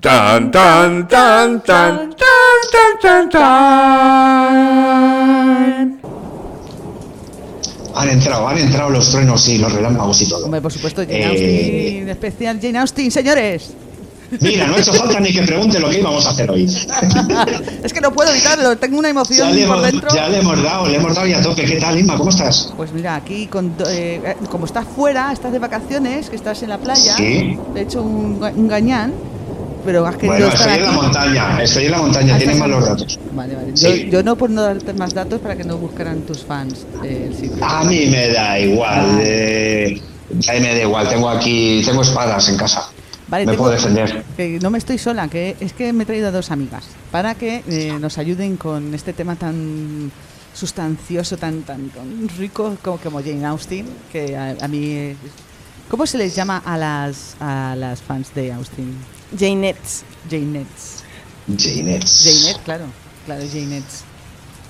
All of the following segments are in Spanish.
Tan, tan, tan, tan, tan, tan, tan, tan. Han entrado, han entrado los truenos y los relámpagos y todo. Hombre, por supuesto, Jane Eh, Austen, especial Jane Austen, señores. Mira, no ha hecho falta ni que pregunte lo que íbamos a hacer hoy. es que no puedo evitarlo, tengo una Ya emoción por hemos, dentro. ya le hemos dado, le hemos dado y a tope. ¿Qué tal, Inma? ¿Cómo estás? Pues mira, aquí, con, eh, eh, como estás fuera, estás de vacaciones, que estás en la playa, Sí. he hecho un, un gañán, pero has querido Bueno, estar estoy en la montaña, estoy en la montaña, Ah, tienes estás mal en- los datos. Vale, vale. Sí. Yo, yo no por no darte más datos para que no buscaran tus fans eh, el sitio. A mí me da igual, Ah. eh, a mí me da igual, tengo aquí, tengo espadas en casa. Vale, me tengo- puedo defender. que no me estoy sola, que es que me he traído a dos amigas para que eh, nos ayuden con este tema tan sustancioso, tan tan, tan rico como, como Jane Austen, que a, a mí... eh, ¿Cómo se les llama a las, a las fans de Austen? Janettes. Janettes. Janet. Janet, claro, claro, Janettes.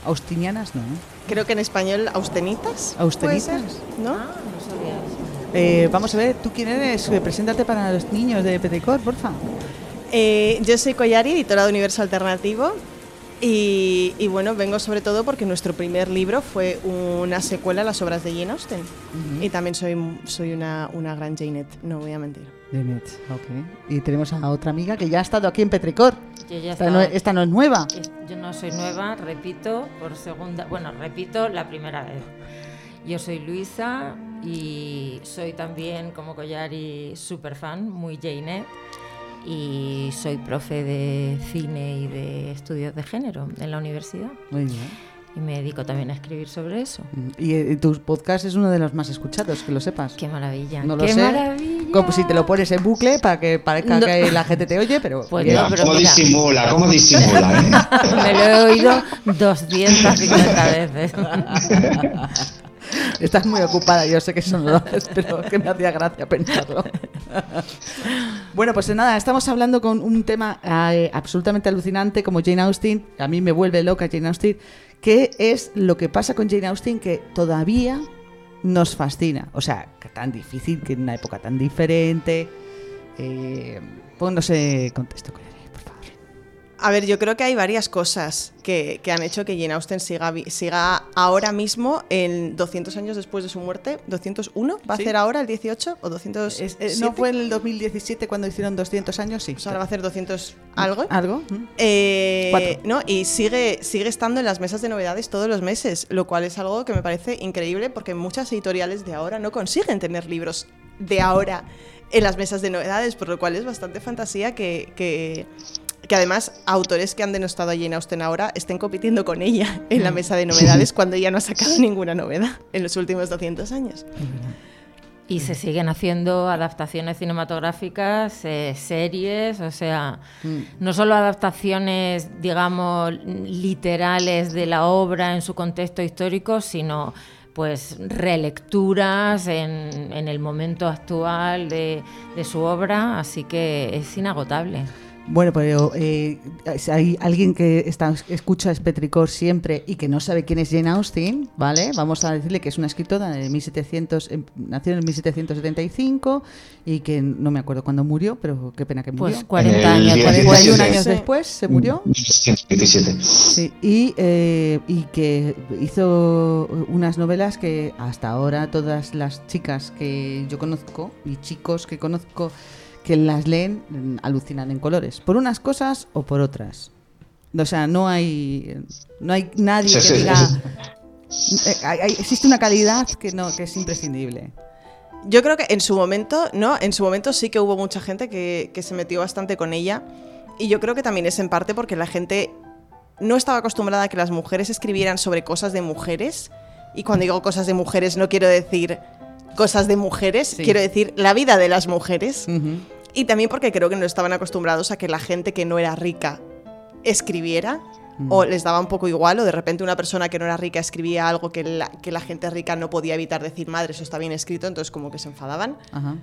Austinianas no, ¿eh? Creo que en español austenitas. ¿puede Austenitas. ser? ¿No? Ah, no sabía eso. Eh, vamos a ver, ¿tú quién eres? Eh, Preséntate para los niños de Petecor, porfa. Eh, yo soy Collari, editora de Universo Alternativo. Y, y bueno, vengo sobre todo porque nuestro primer libro fue una secuela a las obras de Jane Austen. Y también soy, soy una, una gran Janet, no voy a mentir. Janet, ok. Y tenemos a otra amiga que ya ha estado aquí en Petrecor. Yo ya Esta no, esta no es nueva. Yo no soy nueva, repito, por segunda, bueno, repito la primera vez. Yo soy Luisa y soy también, como Collari, super fan, muy Jane y soy profe de cine y de estudios de género en la universidad. Muy bien. Y me dedico también a escribir sobre eso. Y eh, tu podcast es uno de los más escuchados, que lo sepas. ¡Qué maravilla! No lo ¡Qué sé. maravilla! Como si te lo pones en bucle para que parezca No. que la gente te oye, pero... Pues Mira, no, pero cómo mira. disimula, cómo disimula, ¿eh? Me lo he oído 250 veces. Estás muy ocupada, yo sé que eso no lo haces, pero que me hacía gracia pensarlo. bueno, pues nada, estamos hablando con un tema eh, absolutamente alucinante como Jane Austen. A mí me vuelve loca Jane Austen. ¿Qué es lo que pasa con Jane Austen que todavía nos fascina? O sea, que tan difícil, que en una época tan diferente. Eh, póngase contexto, Collari, por favor. A ver, yo creo que hay varias cosas que, que han hecho que Jane Austen siga, siga ahora mismo, en 200 años después de su muerte. ¿201? ¿Va Sí. a ser ahora el 18 o 200? Es- eh, ¿No fue en el 2017 cuando hicieron 200 años? Sí. Ahora va a hacer 200 algo. ¿Algo? ¿Mm? Eh, no, y sigue, sigue estando en las mesas de novedades todos los meses, lo cual es algo que me parece increíble porque muchas editoriales de ahora no consiguen tener libros de ahora en las mesas de novedades, por lo cual es bastante fantasía que, que, que además autores que han denostado a Jane Austen ahora estén compitiendo con ella en la mesa de novedades cuando ella no ha sacado ninguna novedad en los últimos 200 años. Y se siguen haciendo adaptaciones cinematográficas, eh, series, o sea, no solo adaptaciones, digamos, literales de la obra en su contexto histórico, sino pues relecturas en, en el momento actual de, de su obra, así que es inagotable. Bueno, pero eh, si hay alguien que está, escucha Spetricor siempre y que no sabe quién es Jane Austen, ¿vale? Vamos a decirle que es una escritora de 1700, em, nació en 1775 y que no me acuerdo cuándo murió, pero qué pena que murió. Pues 40 El años 17. 41 después. años después se murió. 127. Sí, y, eh, y que hizo unas novelas que hasta ahora todas las chicas que yo conozco y chicos que conozco que las leen alucinan en colores, por unas cosas o por otras. O sea, no hay no hay nadie Sí, que sí, diga sí. eh, existe una calidad que no que es imprescindible. Yo creo que en su momento, ¿no? En su momento sí que hubo mucha gente que, que se metió bastante con ella. Y yo creo que también es en parte porque la gente no estaba acostumbrada a que las mujeres escribieran sobre cosas de mujeres. Y cuando digo cosas de mujeres no quiero decir cosas de mujeres, Sí. quiero decir la vida de las mujeres. Y también porque creo que no estaban acostumbrados a que la gente que no era rica escribiera. O les daba un poco igual, o de repente una persona que no era rica escribía algo que la, que la gente rica no podía evitar decir, madre, eso está bien escrito, entonces como que se enfadaban. Ajá.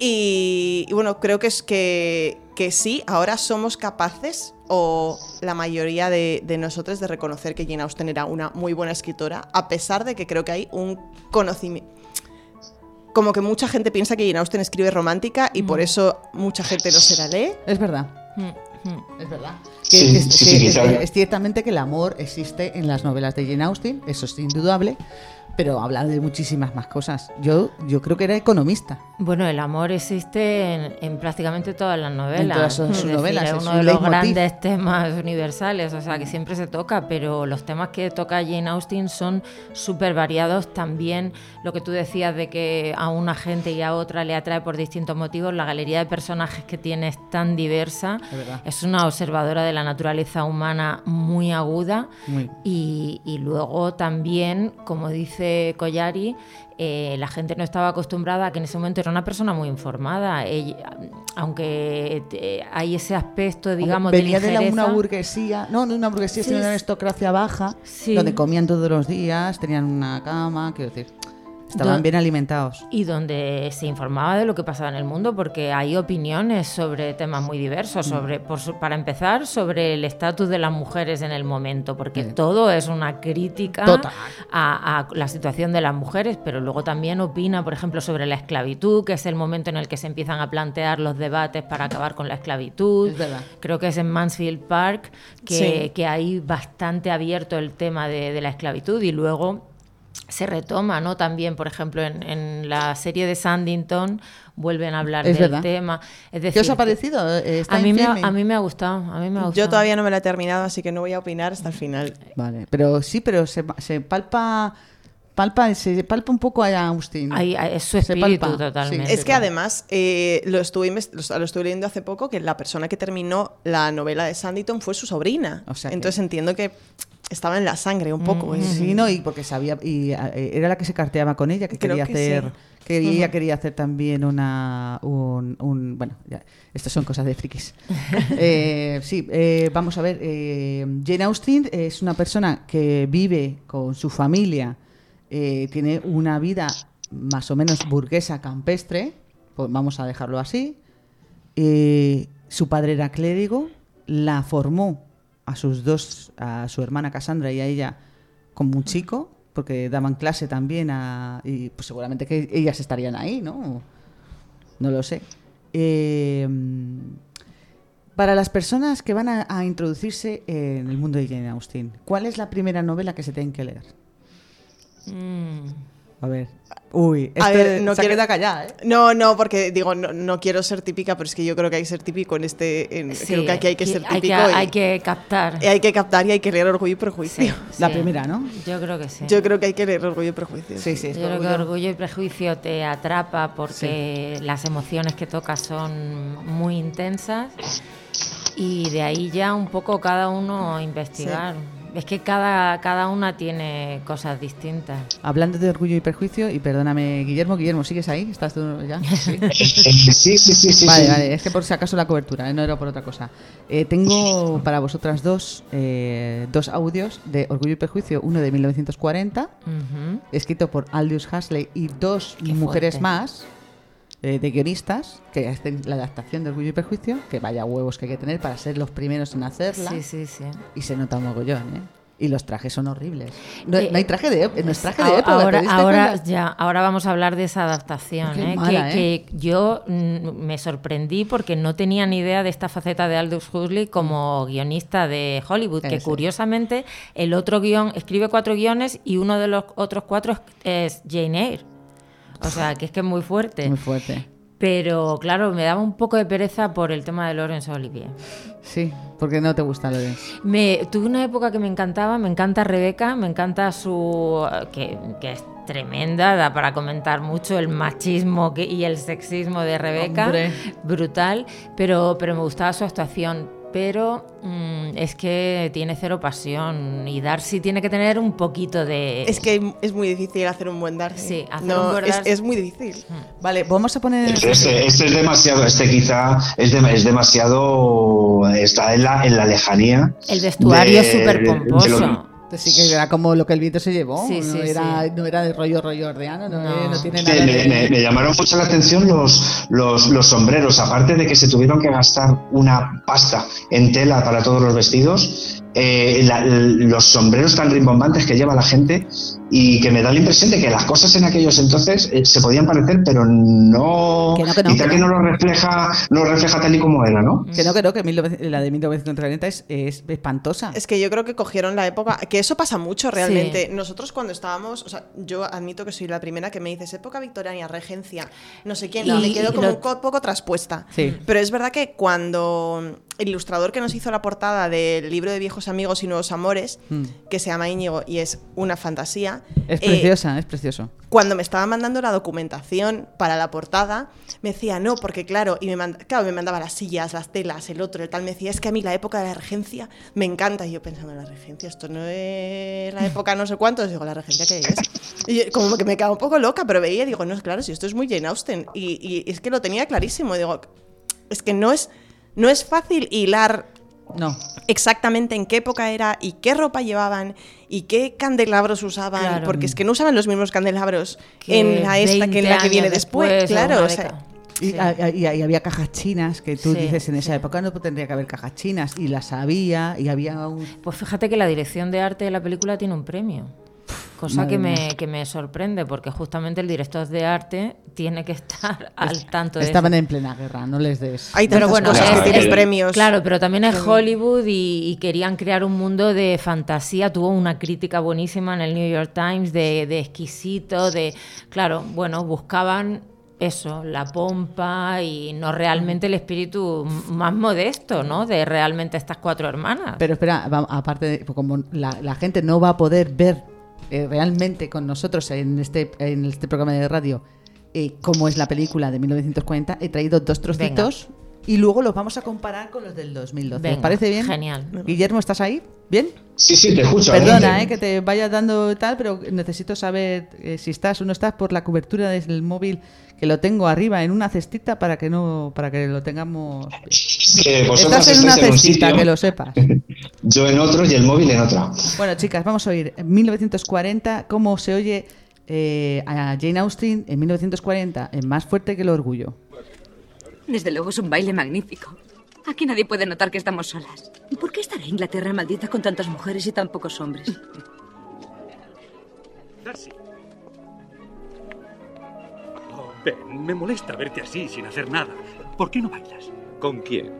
Y, y bueno, creo que es que, que sí, ahora somos capaces, o la mayoría de, de nosotros, de reconocer que Jane Austen era una muy buena escritora, a pesar de que creo que hay un conocimiento. Como que mucha gente piensa que Jane Austen escribe romántica y por eso mucha gente no se la lee. Es verdad. Mm, mm. Es verdad. Sí, Que es, sí, que sí, es- quizá. es ciertamente que el amor existe en las novelas de Jane Austen, eso es indudable, pero habla de muchísimas más cosas. Yo, yo creo que era economista. Bueno, el amor existe en, en prácticamente todas las novelas. En todas sus Es decir, novelas, Es es uno un de los leitmotiv. grandes temas universales, o sea, que siempre se toca, pero los temas que toca Jane Austen son súper variados. También lo que tú decías de que a una gente y a otra le atrae por distintos motivos, la galería de personajes que tiene es tan diversa. Es. Es una observadora de la naturaleza humana muy aguda. Muy. Y, y luego también, como dice Collari, eh, la gente no estaba acostumbrada a que en ese momento era una persona muy informada. Ella- aunque eh, hay ese aspecto, digamos, venía de la- ligereza. una burguesía, no, no una burguesía, Sí, sino una aristocracia baja, Sí. donde comían todos los días, tenían una cama, quiero decir, estaban Do- bien alimentados. Y donde se informaba de lo que pasaba en el mundo, porque hay opiniones sobre temas muy diversos. Mm. Sobre, por su- para empezar, sobre el estatus de las mujeres en el momento, porque Sí. todo es una crítica a, a la situación de las mujeres, pero luego también opina, por ejemplo, sobre la esclavitud, que es el momento en el que se empiezan a plantear los debates para acabar con la esclavitud. Es. Creo que es en Mansfield Park que, Sí. que hay bastante abierto el tema de, de la esclavitud y luego se retoma, ¿no? También, por ejemplo, en, en la serie de Sandington vuelven a hablar Es del verdad. tema. Es decir, ¿Qué os ha parecido? Eh, ¿Está A mí, me a mí me ha gustado, a mí me ha gustado. Yo todavía no me la he terminado, así que no voy a opinar hasta el final. Vale, pero sí, pero se, se palpa, palpa, se palpa un poco a Austin. Ahí- ahí es su Se espíritu palpa, totalmente. sí. Es que además eh, lo, estuve lo, lo estuve leyendo hace poco que la persona que terminó la novela de Sanditon fue su sobrina. O sea que- Entonces entiendo que estaba en la sangre un poco. ¿eh? Sí, no, y porque sabía, y eh, era la que se carteaba con ella, que Creo quería que hacer, sí. que ella quería hacer también una, un, un- bueno, ya, estas son cosas de frikis. Eh, sí, eh, vamos a ver, eh, Jane Austen es una persona que vive con su familia, tiene una vida más o menos burguesa campestre, pues vamos a dejarlo así. Su padre era clérigo, la formó a sus dos, a su hermana Cassandra y a ella como un chico, porque daban clase también a, y pues seguramente que ellas estarían ahí, ¿no? No lo sé. Eh, para las personas que van a, a introducirse en el mundo de Jane Austen, ¿cuál es la primera novela que se tienen que leer? Mm. A ver. Uy, A este ver, no se quiero- queda callada, ¿eh? No, no, porque digo, no, no quiero ser típica, pero es que yo creo que hay que ser típico en este. en- Sí, creo que aquí hay que ser hay típico. que, y, hay que captar. y hay que captar y hay que leer Orgullo y Prejuicio. Sí, La primera, ¿no? Yo creo que sí. Yo creo que hay que leer Orgullo y Prejuicio. Sí, sí. es Yo creo que orgullo. Y Prejuicio te atrapa porque las emociones que toca son muy intensas y de ahí ya un poco cada uno investigar. Es que cada, cada una tiene cosas distintas. Hablando de orgullo y perjuicio, y perdóname, Guillermo, Guillermo, ¿sigues ahí? ¿Estás tú ya? Sí. Sí, sí, sí, sí. vale, sí. vale, es que por si acaso la cobertura, ¿eh? no era por otra cosa. Eh, tengo para vosotras dos eh, dos audios de Orgullo y Perjuicio, uno de 1940, Ujú. escrito por Aldous Huxley, y dos Qué mujeres fuerte. más eh, de guionistas que hacen la adaptación de Orgullo y Perjuicio, que vaya huevos que hay que tener para ser los primeros en hacerla, Sí, sí, sí. y se nota un mogollón, ¿eh? Y los trajes son horribles. No, Eh, no hay traje de, no es traje de época. ¿te ahora, ahora, ya, ahora vamos a hablar de esa adaptación. ¿eh? mala, que, ¿eh? que yo mm, me sorprendí porque no tenía ni idea de esta faceta de Aldous Huxley como guionista de Hollywood, que curiosamente el otro guion escribe cuatro guiones y uno de los otros cuatro es Jane Eyre. O sea, que es que es muy fuerte. Muy fuerte. Pero claro, me daba un poco de pereza por el tema de Laurence Olivier. Sí, porque no te gusta de... Me, tuve una época que me encantaba, me encanta Rebeca, me encanta su... que, que es tremenda, da para comentar mucho el machismo que- y el sexismo de Rebeca, Hombre. brutal, pero, pero me gustaba su actuación. Pero mm, es que tiene cero pasión y Darcy tiene que tener un poquito de... Es que es muy difícil hacer un buen Darcy. Sí, hacer no, un buen es, Darcy. es muy difícil. Vale, vamos a poner... Este, este es demasiado, este quizá es, es demasiado, está en la, en la lejanía. El vestuario es súper pomposo. Sí, que era como lo que el viento se llevó. Sí, no, sí, era, sí. no era de rollo, rollo ordeano, no, No. no tiene Sí, nada me, de... me- me llamaron mucho la atención los, los, los sombreros, aparte de que se tuvieron que gastar una pasta en tela para todos los vestidos, eh, la- los sombreros tan rimbombantes que lleva la gente y que me da la impresión de que las cosas en aquellos entonces eh, se podían parecer, pero no, Que no, que no, quizá que que no. no lo refleja, no lo refleja tal y como era, ¿no? Que no, que no, que 1900 la de 1940 es, es espantosa. Es que yo creo que cogieron la época, que eso pasa mucho realmente. Nosotros cuando estábamos, o sea, yo admito que soy la primera que me dices época victoriana, regencia, no sé quién, Y- me quedo como lo- un co- poco traspuesta. Sí. Pero es verdad que cuando el ilustrador que nos hizo la portada del libro de viejos amigos y nuevos amores, Mm. que se llama Íñigo y es una fantasía, Es eh, preciosa, es precioso. cuando me estaba mandando la documentación para la portada, me decía, no, porque claro, y me, manda- claro, me mandaba las sillas, las telas, el otro, el tal, me decía, es que a mí la época de la regencia me encanta. Y yo pensando, la regencia, esto no es la época no sé cuántos, digo, la regencia qué es. Y yo, como que me quedaba un poco loca, pero veía, y digo, no, claro, si esto es muy Jane Austen. Y, y es que lo tenía clarísimo, digo, es que no es, no es fácil hilar No. exactamente en qué época era y qué ropa llevaban y qué candelabros usaban, Claro. porque es que no usaban los mismos candelabros Que en la esta que en la que 20 viene después, claro, o sea. Y, Sí. a- y- y había cajas chinas que tú Sí, dices en esa sí. época no tendría que haber cajas chinas y las había y había un Pues fíjate que la dirección de arte de la película tiene un premio. Cosa Madre que mía. me, que me sorprende, porque justamente el director de arte tiene que estar al tanto de estaban eso. en plena guerra, no les des. hay Pero bueno, cosas que tienes es- premios. Claro, pero también es Hollywood y, y querían crear un mundo de fantasía. Tuvo una crítica buenísima en el New York Times de, de exquisito, de... Claro, bueno, buscaban eso, la pompa y no realmente el espíritu m- más modesto, ¿no? De realmente estas cuatro hermanas. Pero espera, va- aparte, de- como la, la gente no va a poder ver eh, realmente con nosotros en este, en este programa de radio eh, cómo es la película de 1940, he traído dos trocitos y luego los vamos a comparar con los del 2012. ¿Te Venga, parece bien? genial. Guillermo, ¿estás ahí? ¿Bien? Sí, sí, te escucho. Perdona, eh, que te vaya dando tal, pero necesito saber eh, si estás o no estás por la cobertura del móvil que lo tengo arriba en una cestita para que no para que lo tengamos. vosotras Estás en una estáis en un cestita, que lo sepas. yo en otro y el móvil en otra. Bueno, chicas, vamos a oír en 1940 cómo se oye eh, a Jane Austen en 1940 en Más fuerte que el orgullo. Desde luego es un baile magnífico. Aquí nadie puede notar que estamos solas. ¿Por qué estará Inglaterra maldita con tantas mujeres y tan pocos hombres? Darcy. Ben, me molesta verte así, sin hacer nada. ¿Por qué no bailas? ¿Con quién?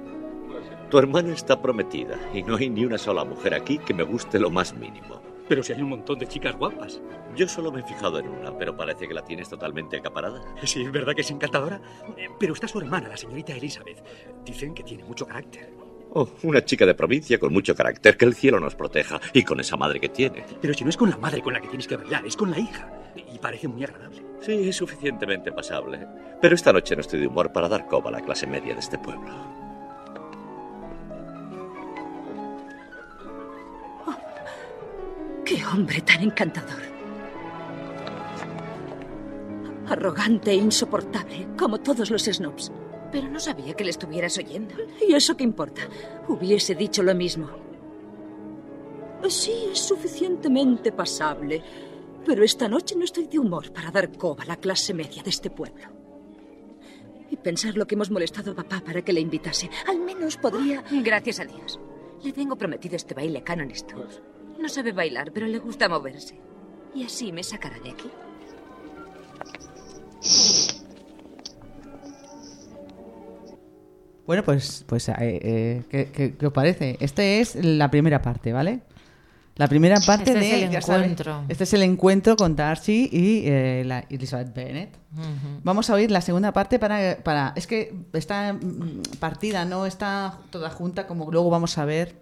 Tu hermana está prometida y no hay ni una sola mujer aquí que me guste lo más mínimo. Pero si hay un montón de chicas guapas. Yo solo me he fijado en una, pero parece que la tienes totalmente acaparada. Sí, ¿verdad que es encantadora? Eh, Pero está su hermana, la señorita Elizabeth. Dicen que tiene mucho carácter. Oh, una chica de provincia con mucho carácter, que el cielo nos proteja, y con esa madre que tiene. Pero si no es con la madre con la que tienes que bailar, es con la hija. Y parece muy agradable. Sí, es suficientemente pasable. Pero esta noche no estoy de humor para dar coba a la clase media de este pueblo. ¡Qué hombre tan encantador! Arrogante e insoportable, como todos los snobs. Pero no sabía que le estuvieras oyendo. ¿Y eso qué importa? Hubiese dicho lo mismo. Sí, es suficientemente pasable. Pero esta noche no estoy de humor para dar coba a la clase media de este pueblo. Y pensar lo que hemos molestado a papá para que le invitase. Al menos podría... Gracias a Dios. Le tengo prometido este baile a Canon Stokes. No sabe bailar, pero le gusta moverse. Y así me sacará de aquí. Bueno, pues, pues eh, eh, ¿qué, qué- qué os parece? Esta es la primera parte, ¿vale? La primera parte Este de... es el ya sabes, encuentro. este es el encuentro con Darcy y eh, la Elizabeth Bennet. Ujú. Vamos a oír la segunda parte para, para... Es que está mm, partida, no está toda junta como luego vamos a ver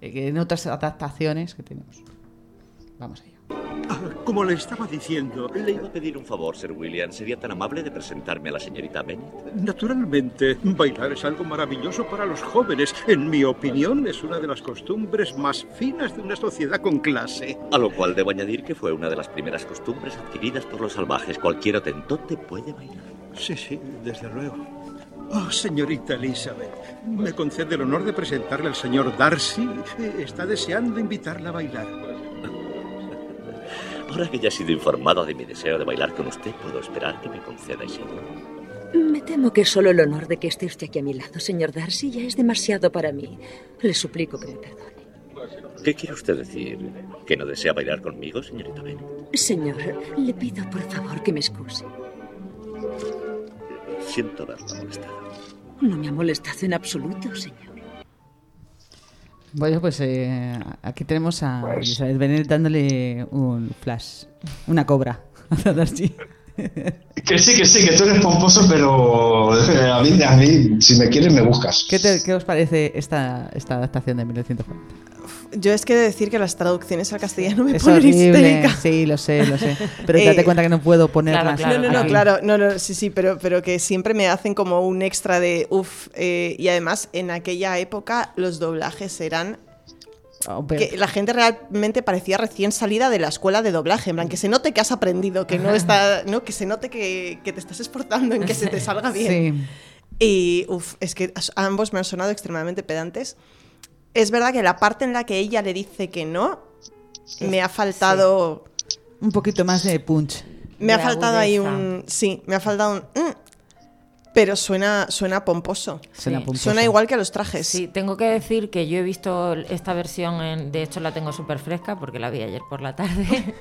eh, en otras adaptaciones que tenemos. Vamos allá. Ah, como le estaba diciendo, Le iba a pedir un favor, Sir William. ¿Sería tan amable de presentarme a la señorita Bennet? Naturalmente, bailar es algo maravilloso para los jóvenes. En mi opinión, es una de las costumbres más finas de una sociedad con clase. A lo cual debo añadir que fue una de las primeras costumbres adquiridas por los salvajes. Cualquier otentote puede bailar. Sí, sí, desde luego. Oh, señorita Elizabeth, me concede el honor de presentarle al señor Darcy. Eh, Está deseando invitarla a bailar. Ahora que ya he sido informada de mi deseo de bailar con usted, puedo esperar que me conceda ese honor. Me temo que solo el honor de que esté usted aquí a mi lado, señor Darcy, ya es demasiado para mí. Le suplico que me perdone. ¿Qué quiere usted decir? ¿Que no desea bailar conmigo, señorita Bennett? Señor, le pido por favor que me excuse. Siento haberla molestado. No me ha molestado en absoluto, señor. Bueno, pues eh, aquí tenemos a Elizabeth Bennet dándole un flash, una cobra a Darcy. Que sí, que sí, que tú eres pomposo, pero eh, a mí, a mí si me quieres, me buscas. ¿Qué, te- qué os parece esta, esta adaptación de 1940? Yo es que he de decir que las traducciones al castellano me Es ponen horrible, histérica. sí, lo sé, lo sé. Pero Eh, date cuenta que no puedo ponerlas. claro, no, no, no, aquí. claro, no, no, sí, sí, pero, pero que siempre me hacen como un extra de uff. y además, en aquella época los doblajes eran que la gente realmente parecía recién salida de la escuela de doblaje, en plan, que se note que has aprendido, que no está, no, que se note que, que te estás esforzando en que se te salga bien. Sí. Y uff, es que ambos me han sonado extremadamente pedantes. Es verdad que la parte en la que ella le dice que no, me ha faltado. Un poquito más de punch. Me ha faltado ahí un. Sí, me ha faltado un. mm, pero suena, suena pomposo. Suena Sí. pomposo. Suena igual que a los trajes. Sí, tengo que decir que yo he visto esta versión, en- de hecho la tengo súper fresca porque la vi ayer por la tarde.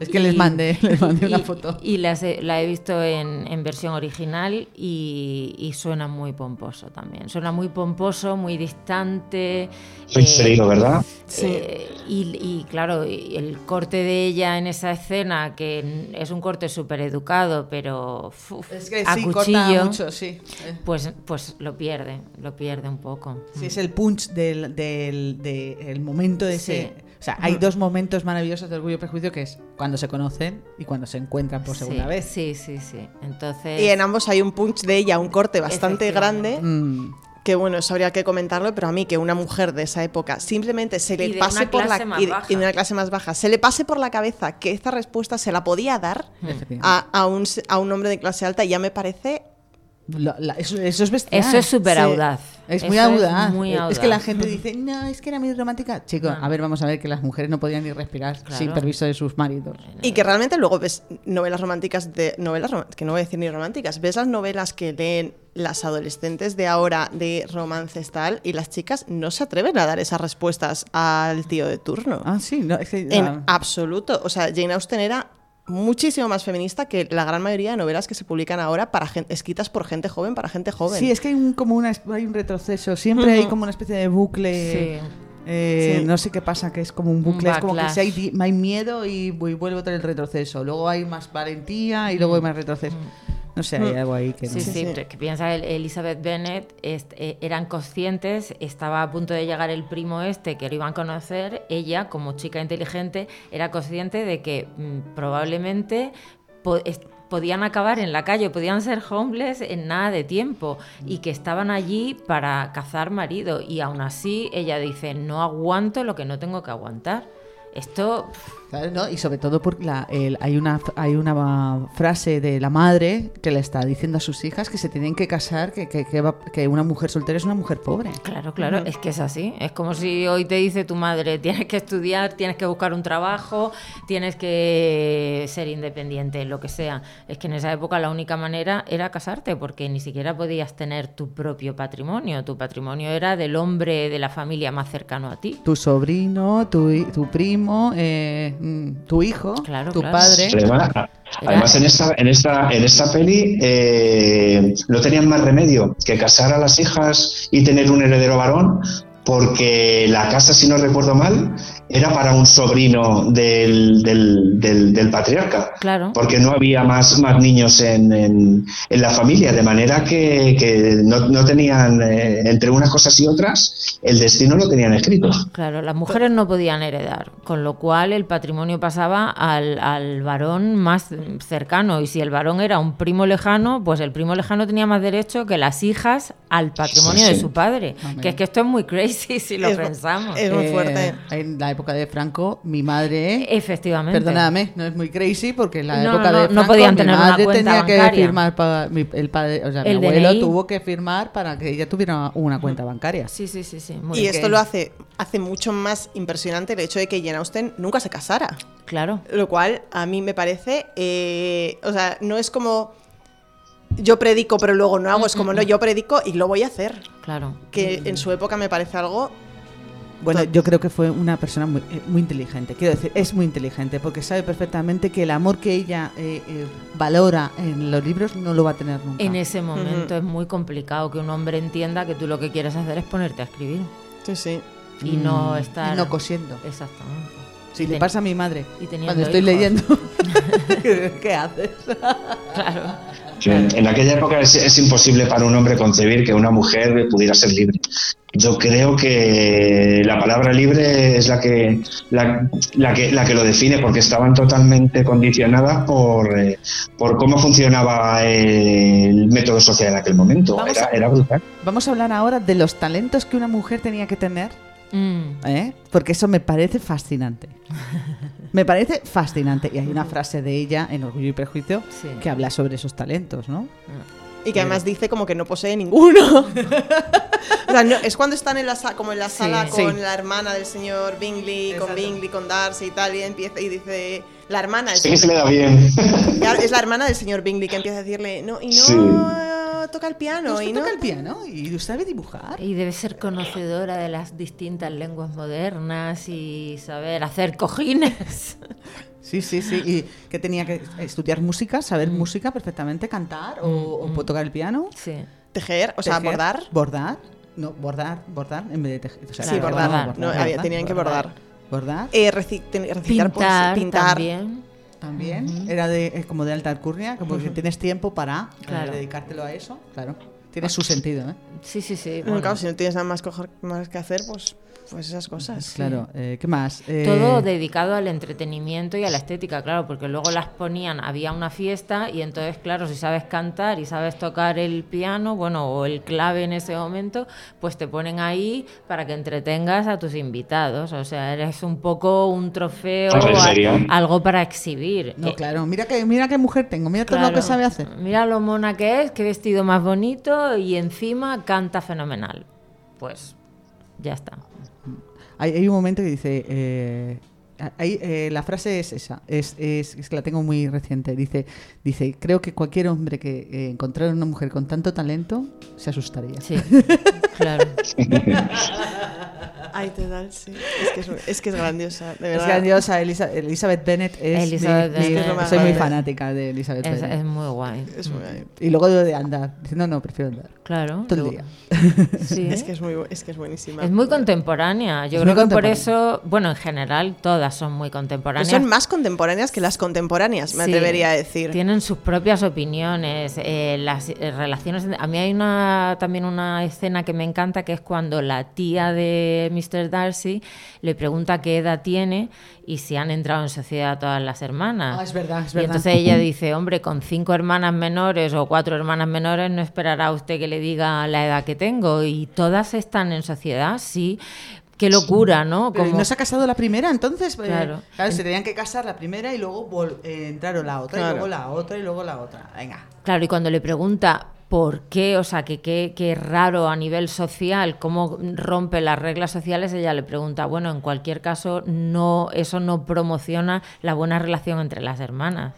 Es que les mandé- les mandé una y- foto. Y las he- la he visto en, en versión original y, y suena muy pomposo también. Suena muy pomposo, muy distante. Soy eh, serio, ¿verdad? eh, y, y, claro, y el corte de ella en esa escena, que es un corte súper educado, pero uf, Es que a sí, cuchillo, corta mucho, sí. Eh, Pues, pues lo pierde, lo pierde un poco. Sí, es el punch del, del, de- el momento de ese... Sí. O sea, hay dos momentos maravillosos de Orgullo y Prejuicio que es cuando se conocen y cuando se encuentran por segunda sí, vez. Sí, sí, sí. Entonces. Y en ambos hay un punch de ella, un corte bastante grande. Mm, Que bueno, eso habría que comentarlo, pero a mí que una mujer de esa época simplemente se le pase por la y de- y de una clase más baja, se le pase por la cabeza que esta respuesta se la podía dar a, a un, a un hombre de clase alta, ya me parece Lo- la- eso, eso es bestial. Eso es súper Sí. audaz. Es muy audaz. muy Es que la gente dice, no, es que era muy romántica. Chico, No. a ver, vamos a ver que las mujeres no podían ni respirar Claro. sin permiso de sus maridos. Y que realmente luego ves novelas románticas de novelas que no voy a decir ni románticas, ves las novelas que leen las adolescentes de ahora de romances tal y las chicas no se atreven a dar esas respuestas al tío de turno. Ah, sí, no, es que, En absoluto. O sea, Jane Austen era muchísimo más feminista que la gran mayoría de novelas que se publican ahora para gen- escritas por gente joven para gente joven. Sí, es que hay un, como una, hay un retroceso. Siempre hay como una especie de bucle. Sí. eh, Sí. No sé qué pasa, que es como un bucle. Un es como que si hay, hay miedo y, y vuelve otra vez el retroceso. Luego hay más valentía y luego hay más retroceso. No sé, hay algo ahí que no Sí, sé. sí, sí. pero que piensa el- Elizabeth Bennet, est- eh, eran conscientes, estaba a punto de llegar el primo este que lo iban a conocer, ella como chica inteligente era consciente de que mm, probablemente po- es- podían acabar en la calle, podían ser homeless en nada de tiempo y que estaban allí para cazar marido y aún así ella dice, no aguanto lo que no tengo que aguantar. Esto Claro, ¿no? Y sobre todo porque la- el- hay, una, hay una frase de la madre que le está diciendo a sus hijas que se tienen que casar, que, que, que va- que una mujer soltera es una mujer pobre. Claro, claro, es que es así. Es como si hoy te dice tu madre, tienes que estudiar, tienes que buscar un trabajo, tienes que ser independiente, lo que sea. Es que en esa época la única manera era casarte, porque ni siquiera podías tener tu propio patrimonio. Tu patrimonio era del hombre de la familia más cercano a ti. Tu sobrino, tu, tu primo, eh, mm, tu hijo, Claro, tu claro. padre. Además, además, en esta, en esta, en esta peli eh, no tenían más remedio que casar a las hijas y tener un heredero varón, porque la casa, si no recuerdo mal, era para un sobrino del, del, del- del patriarca. Claro. Porque no había más, más niños en, en- en la familia, de manera que, que no, no tenían, eh, entre unas cosas y otras, el destino lo tenían escrito. Claro, las mujeres no podían heredar, con lo cual el patrimonio pasaba al, al varón más cercano. Y si el varón era un primo lejano, pues el primo lejano tenía más derecho que las hijas al patrimonio Sí, de su padre. Que es que esto es muy crazy si lo Es pensamos. es muy Eh, fuerte. En la época de Franco, mi madre. Efectivamente. Perdóname, no es muy crazy porque en la No, época no, de no Franco podían mi tener una madre cuenta tenía que bancaria. firmar para mi, el padre, o sea, mi El abuelo DNI. tuvo que firmar para que ella tuviera una cuenta bancaria. Sí, sí, sí, sí. Muy Y bien. esto lo hace, hace mucho más impresionante el hecho de que Jane Austen nunca se casara. Claro. Lo cual a mí me parece, eh, o sea, no es como yo predico pero luego no hago, es como no, yo predico y lo voy a hacer. Claro. Que en su época me parece algo Bueno, yo creo que fue una persona muy, eh, muy inteligente. Quiero decir, es muy inteligente porque sabe perfectamente que el amor que ella eh, eh, valora en los libros no lo va a tener nunca. En ese momento es muy complicado que un hombre entienda que tú lo que quieres hacer es ponerte a escribir Sí, sí. y no Mm, estar y no cosiendo. Exactamente. Si le pasa a mi madre cuando estoy hijos. leyendo, ¿qué haces? Claro. En aquella época es, es imposible para un hombre concebir que una mujer pudiera ser libre. Yo creo que la palabra libre es la que la, la que la que lo define porque estaban totalmente condicionadas por, eh, por cómo funcionaba el método social en aquel momento. Vamos Era, a- era brutal. Vamos a hablar ahora de los talentos que una mujer tenía que tener, Mm. ¿eh? porque eso me parece fascinante. Me parece fascinante. Y hay una frase de ella en Orgullo y Prejuicio Sí. que habla sobre esos talentos, ¿no? Y que además dice como que no posee ninguno. o sea, no- es cuando están en la sa- como en la Sí. sala Sí. con la hermana del señor Bingley, con. Bingley, con Darcy y tal, y empieza y dice la hermana. Sí que se le da bien. Es la hermana del señor Bingley que empieza a decirle, no, y no Toca el piano, ¿Usted y no. toca el piano y sabe dibujar? Y debe ser conocedora de las distintas lenguas modernas y saber hacer cojines. Sí, sí, sí. Y que tenía que estudiar música, saber música perfectamente, cantar o, o puedo tocar el piano. Sí. Tejer, o sea, tejer, bordar. Bordar. No, bordar, bordar en vez de tejer. O sea, Sí, bordar. bordar, No, bordar, había- tenían que bordar. Bordar Eh, recitar, poesía, Pintar, pintar. también. También. Era de, eh, como de alta alcurnia, como que tienes tiempo para eh, Claro. dedicártelo a eso. Claro. Tiene su sentido, ¿eh? Sí, sí, sí. Bueno, bueno. claro, si no tienes nada más, coger- más que hacer, pues, pues esas cosas. Claro. Eh, ¿Qué más? Eh, Todo dedicado al entretenimiento y a la estética, claro, porque luego las ponían, había una fiesta y entonces, claro, si sabes cantar y sabes tocar el piano, bueno, o el clave en ese momento, pues te ponen ahí para que entretengas a tus invitados. O sea, eres un poco un trofeo, Ah, ¿en a- serio? algo para exhibir. No, Eh, claro. Mira que mira qué mujer tengo. Mira todo lo que sabe hacer. Mira lo mona que es, qué vestido más bonito y encima canta fenomenal. Pues ya está. Hay, hay un momento que dice. eh, hay, eh, la frase es esa, es, es, es que la tengo muy reciente. Dice, dice creo que cualquier hombre que eh, encontrara una mujer con tanto talento se asustaría. Sí, claro. Ay, te da, sí. Es que es, es que es grandiosa, de Es grandiosa, Elisa- Elizabeth Bennett es Elizabeth mi- mi- Bennet, Es soy muy fanática de Elizabeth Es, Bennet. es muy guay. Es, muy- Y luego de andar. Dice, no, no, prefiero andar. Claro. Todo el día. Sí. es que es muy, es que es buenísima. Es muy contemporánea. Yo Es creo que por eso, bueno, en general todas son muy Pero contemporáneas. son más contemporáneas que las contemporáneas, me Sí, atrevería a decir. Tienen sus propias opiniones, eh, las eh, relaciones. A mí hay una también una escena que me encanta que es cuando la tía de Mr. Darcy le pregunta qué edad tiene y si han entrado en sociedad todas las hermanas. Ah, es verdad, es Y verdad. entonces ella dice, hombre, con cinco hermanas menores o cuatro hermanas menores no esperará usted que le diga la edad que tengo. Y todas están en sociedad, sí. Qué locura, ¿no? Pero ¿y Como- ¿No se ha casado la primera? Entonces, eh, Claro. claro, se tenían que casar la primera y luego vol- eh, entraron la otra, y luego la otra, y luego la otra. Venga. Claro, y cuando le pregunta por qué, o sea, que qué raro a nivel social, cómo rompe las reglas sociales, ella le pregunta, bueno, en cualquier caso, no, eso no promociona la buena relación entre las hermanas,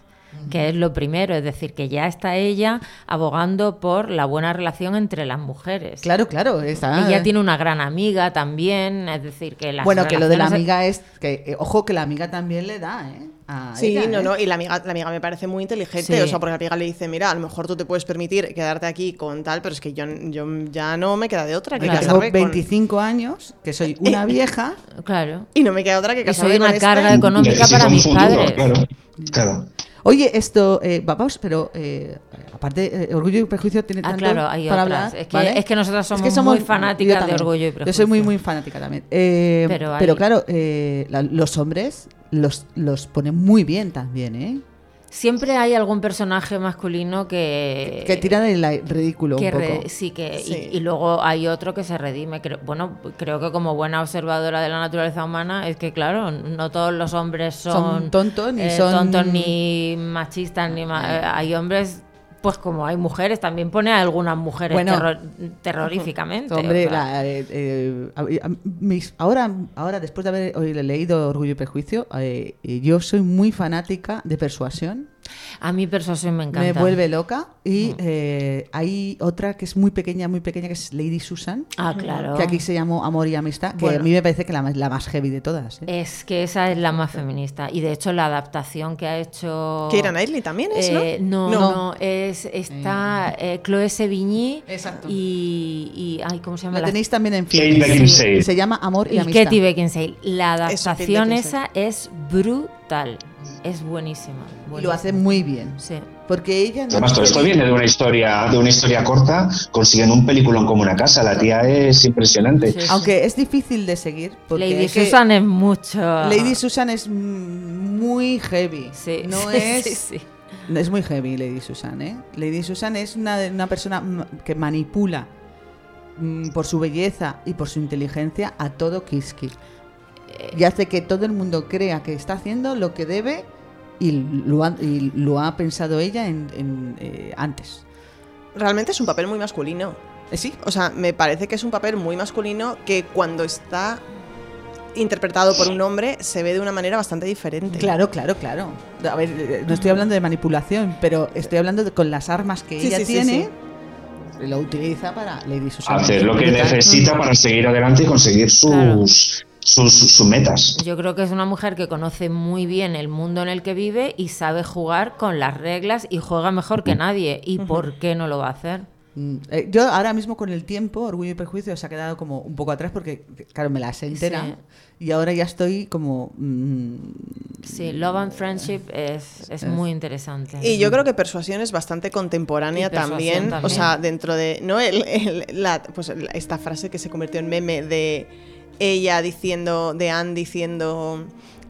que es lo primero, es decir, que ya está ella abogando por la buena relación entre las mujeres. Claro, claro. Está, Ella tiene una gran amiga también, es decir, que las bueno, que lo de la amiga es que, eh, ojo, que la amiga también le da, ¿eh? Sí, ella, no, ¿eh? no, y la amiga, la amiga me parece muy inteligente, Sí. o sea, porque la amiga le dice, mira, a lo mejor tú te puedes permitir quedarte aquí con tal, pero es que yo, yo ya no me queda de otra que Que tengo casarme con... 25 años, que soy una vieja. Claro. Y no me queda otra que Y casarme soy con una este. carga económica para mis futuro, padres. Claro, claro. Oye, esto, eh, vamos, pero eh, aparte, eh, Orgullo y Prejuicio tiene Ah, tanto claro, hay para otras. hablar. Es que- ¿vale? es que nosotras somos muy fanáticas de. Orgullo y Yo soy muy, Prejuicio. muy fanática también. Eh, Pero pero, claro, eh, la- los hombres los, los ponen muy bien también, ¿eh? Siempre hay algún personaje masculino que... Que tira del ridículo que un poco. re- sí, que y- Sí. Y, luego hay otro que se redime. Creo- bueno, creo que como buena observadora de la naturaleza humana es que, claro, no todos los hombres son, Son tontos, ni eh, son- tontos, ni machistas, ni ma- hay hombres, pues como hay mujeres, también pone a algunas mujeres Bueno. terror- terroríficamente. Hombre, o sea. la, eh, eh, mis- ahora, ahora, después de haber leído Orgullo y Prejuicio, eh, yo soy muy fanática de Persuasión A mí Persuasión me encanta. Me vuelve loca. Y eh, hay otra que es muy pequeña, muy pequeña, que es Lady Susan. Ah, claro. Que aquí se llamó Amor y Amistad, que Bueno. a mí me parece que la, más- la más heavy de todas. ¿eh? Es que esa es la más feminista. Y de hecho, la adaptación que ha hecho. Keira Knightley también es, ¿no? Eh, no, No. no, es, está eh, Chloe Sevigny Exacto. y, y. Ay, ¿cómo se llama? La tenéis también en Kate film. Beckinsale. Se llama Amor y, y Amistad. Katie Beckinsale. La adaptación esa es brutal. Es buenísima. Y lo hace muy bien. Sí. Porque ella... no Además, todo esto viene de una historia, de una historia corta, consiguen un peliculón como una casa. La tía es impresionante. Sí, sí. Aunque es difícil de seguir. Porque Lady que- Susan es mucho. Lady Susan es muy heavy. Sí, No sí, es... sí, sí. No Es muy heavy Lady Susan, ¿eh? Lady Susan es una, una persona que manipula mm, por su belleza y por su inteligencia a todo Kiski. Y hace que todo el mundo crea que está haciendo lo que debe y lo ha, y lo ha pensado ella en, en, eh, antes. Realmente es un papel muy masculino. Eh, sí, O sea, me parece que es un papel muy masculino que cuando está interpretado por un hombre se ve de una manera bastante diferente. claro, claro, claro. A ver, eh, no estoy hablando de manipulación, pero estoy hablando de con las armas que Sí, ella sí, sí, tiene. Lo utiliza para Lady Susan. Hacer lo que necesita para seguir adelante y conseguir sus, sus, sus metas. Yo creo que es una mujer que conoce muy bien el mundo en el que vive y sabe jugar con las reglas y juega mejor que nadie. ¿Y por qué no lo va a hacer? Mm, eh, yo ahora mismo con el tiempo, Orgullo y Prejuicio se ha quedado como un poco atrás porque, claro, me la sé entera Sí. y ahora ya estoy como... mm, Sí, Love and Friendship es, es muy interesante. Y yo creo que Persuasión es bastante contemporánea también, también. O sea, dentro de. ¿No? El, el- la- pues esta frase que se convirtió en meme de ella diciendo, de Anne diciendo.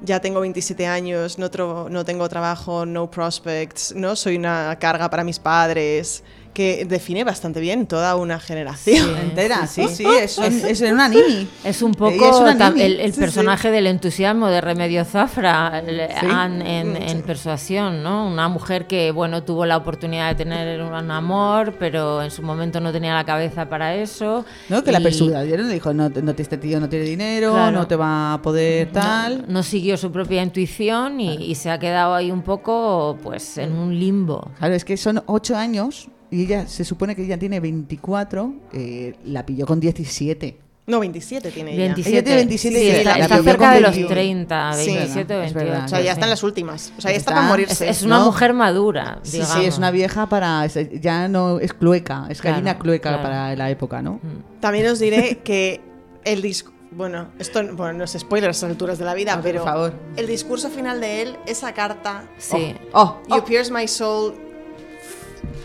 Ya tengo 27 años, no, no tengo trabajo, no prospects, no soy una carga para mis padres, que define bastante bien toda una generación. entera, sí, sí, sí, es, un- es una nini. Es un poco es una el, el Sí, sí. personaje del entusiasmo de Remedio Zafra el- Sí. Anne en, en Persuasión, ¿no? Una mujer que, bueno, tuvo la oportunidad de tener un amor, pero en su momento no tenía la cabeza para eso. ¿No? Que la y persuadieron, le dijo, no, no, este tío no tiene dinero, Claro. no te va a poder tal. No siguió su propia intuición y, y se ha quedado ahí un poco, pues, en un limbo. Claro, es que son ocho años y ella se supone que ella tiene 24, eh, la pilló con 17. No, 27 tiene ella. 27. Ella tiene 27 Sí, y está, está cerca de los 21. 30, Sí, 27 o es verdad, 28. O sea, ya sí. está en las últimas. O sea, ya está, Está- para morirse. es una ¿no? mujer madura, Sí, digamos. sí, es una vieja para. es- Ya no es clueca, es Claro, gallina clueca claro. para la época, ¿no? También os diré que el discurso. Bueno, esto bueno, no es spoiler a estas alturas de la vida, Ah, por pero favor. el discurso final de él, esa carta, Sí. Oh, You oh, pierce my soul.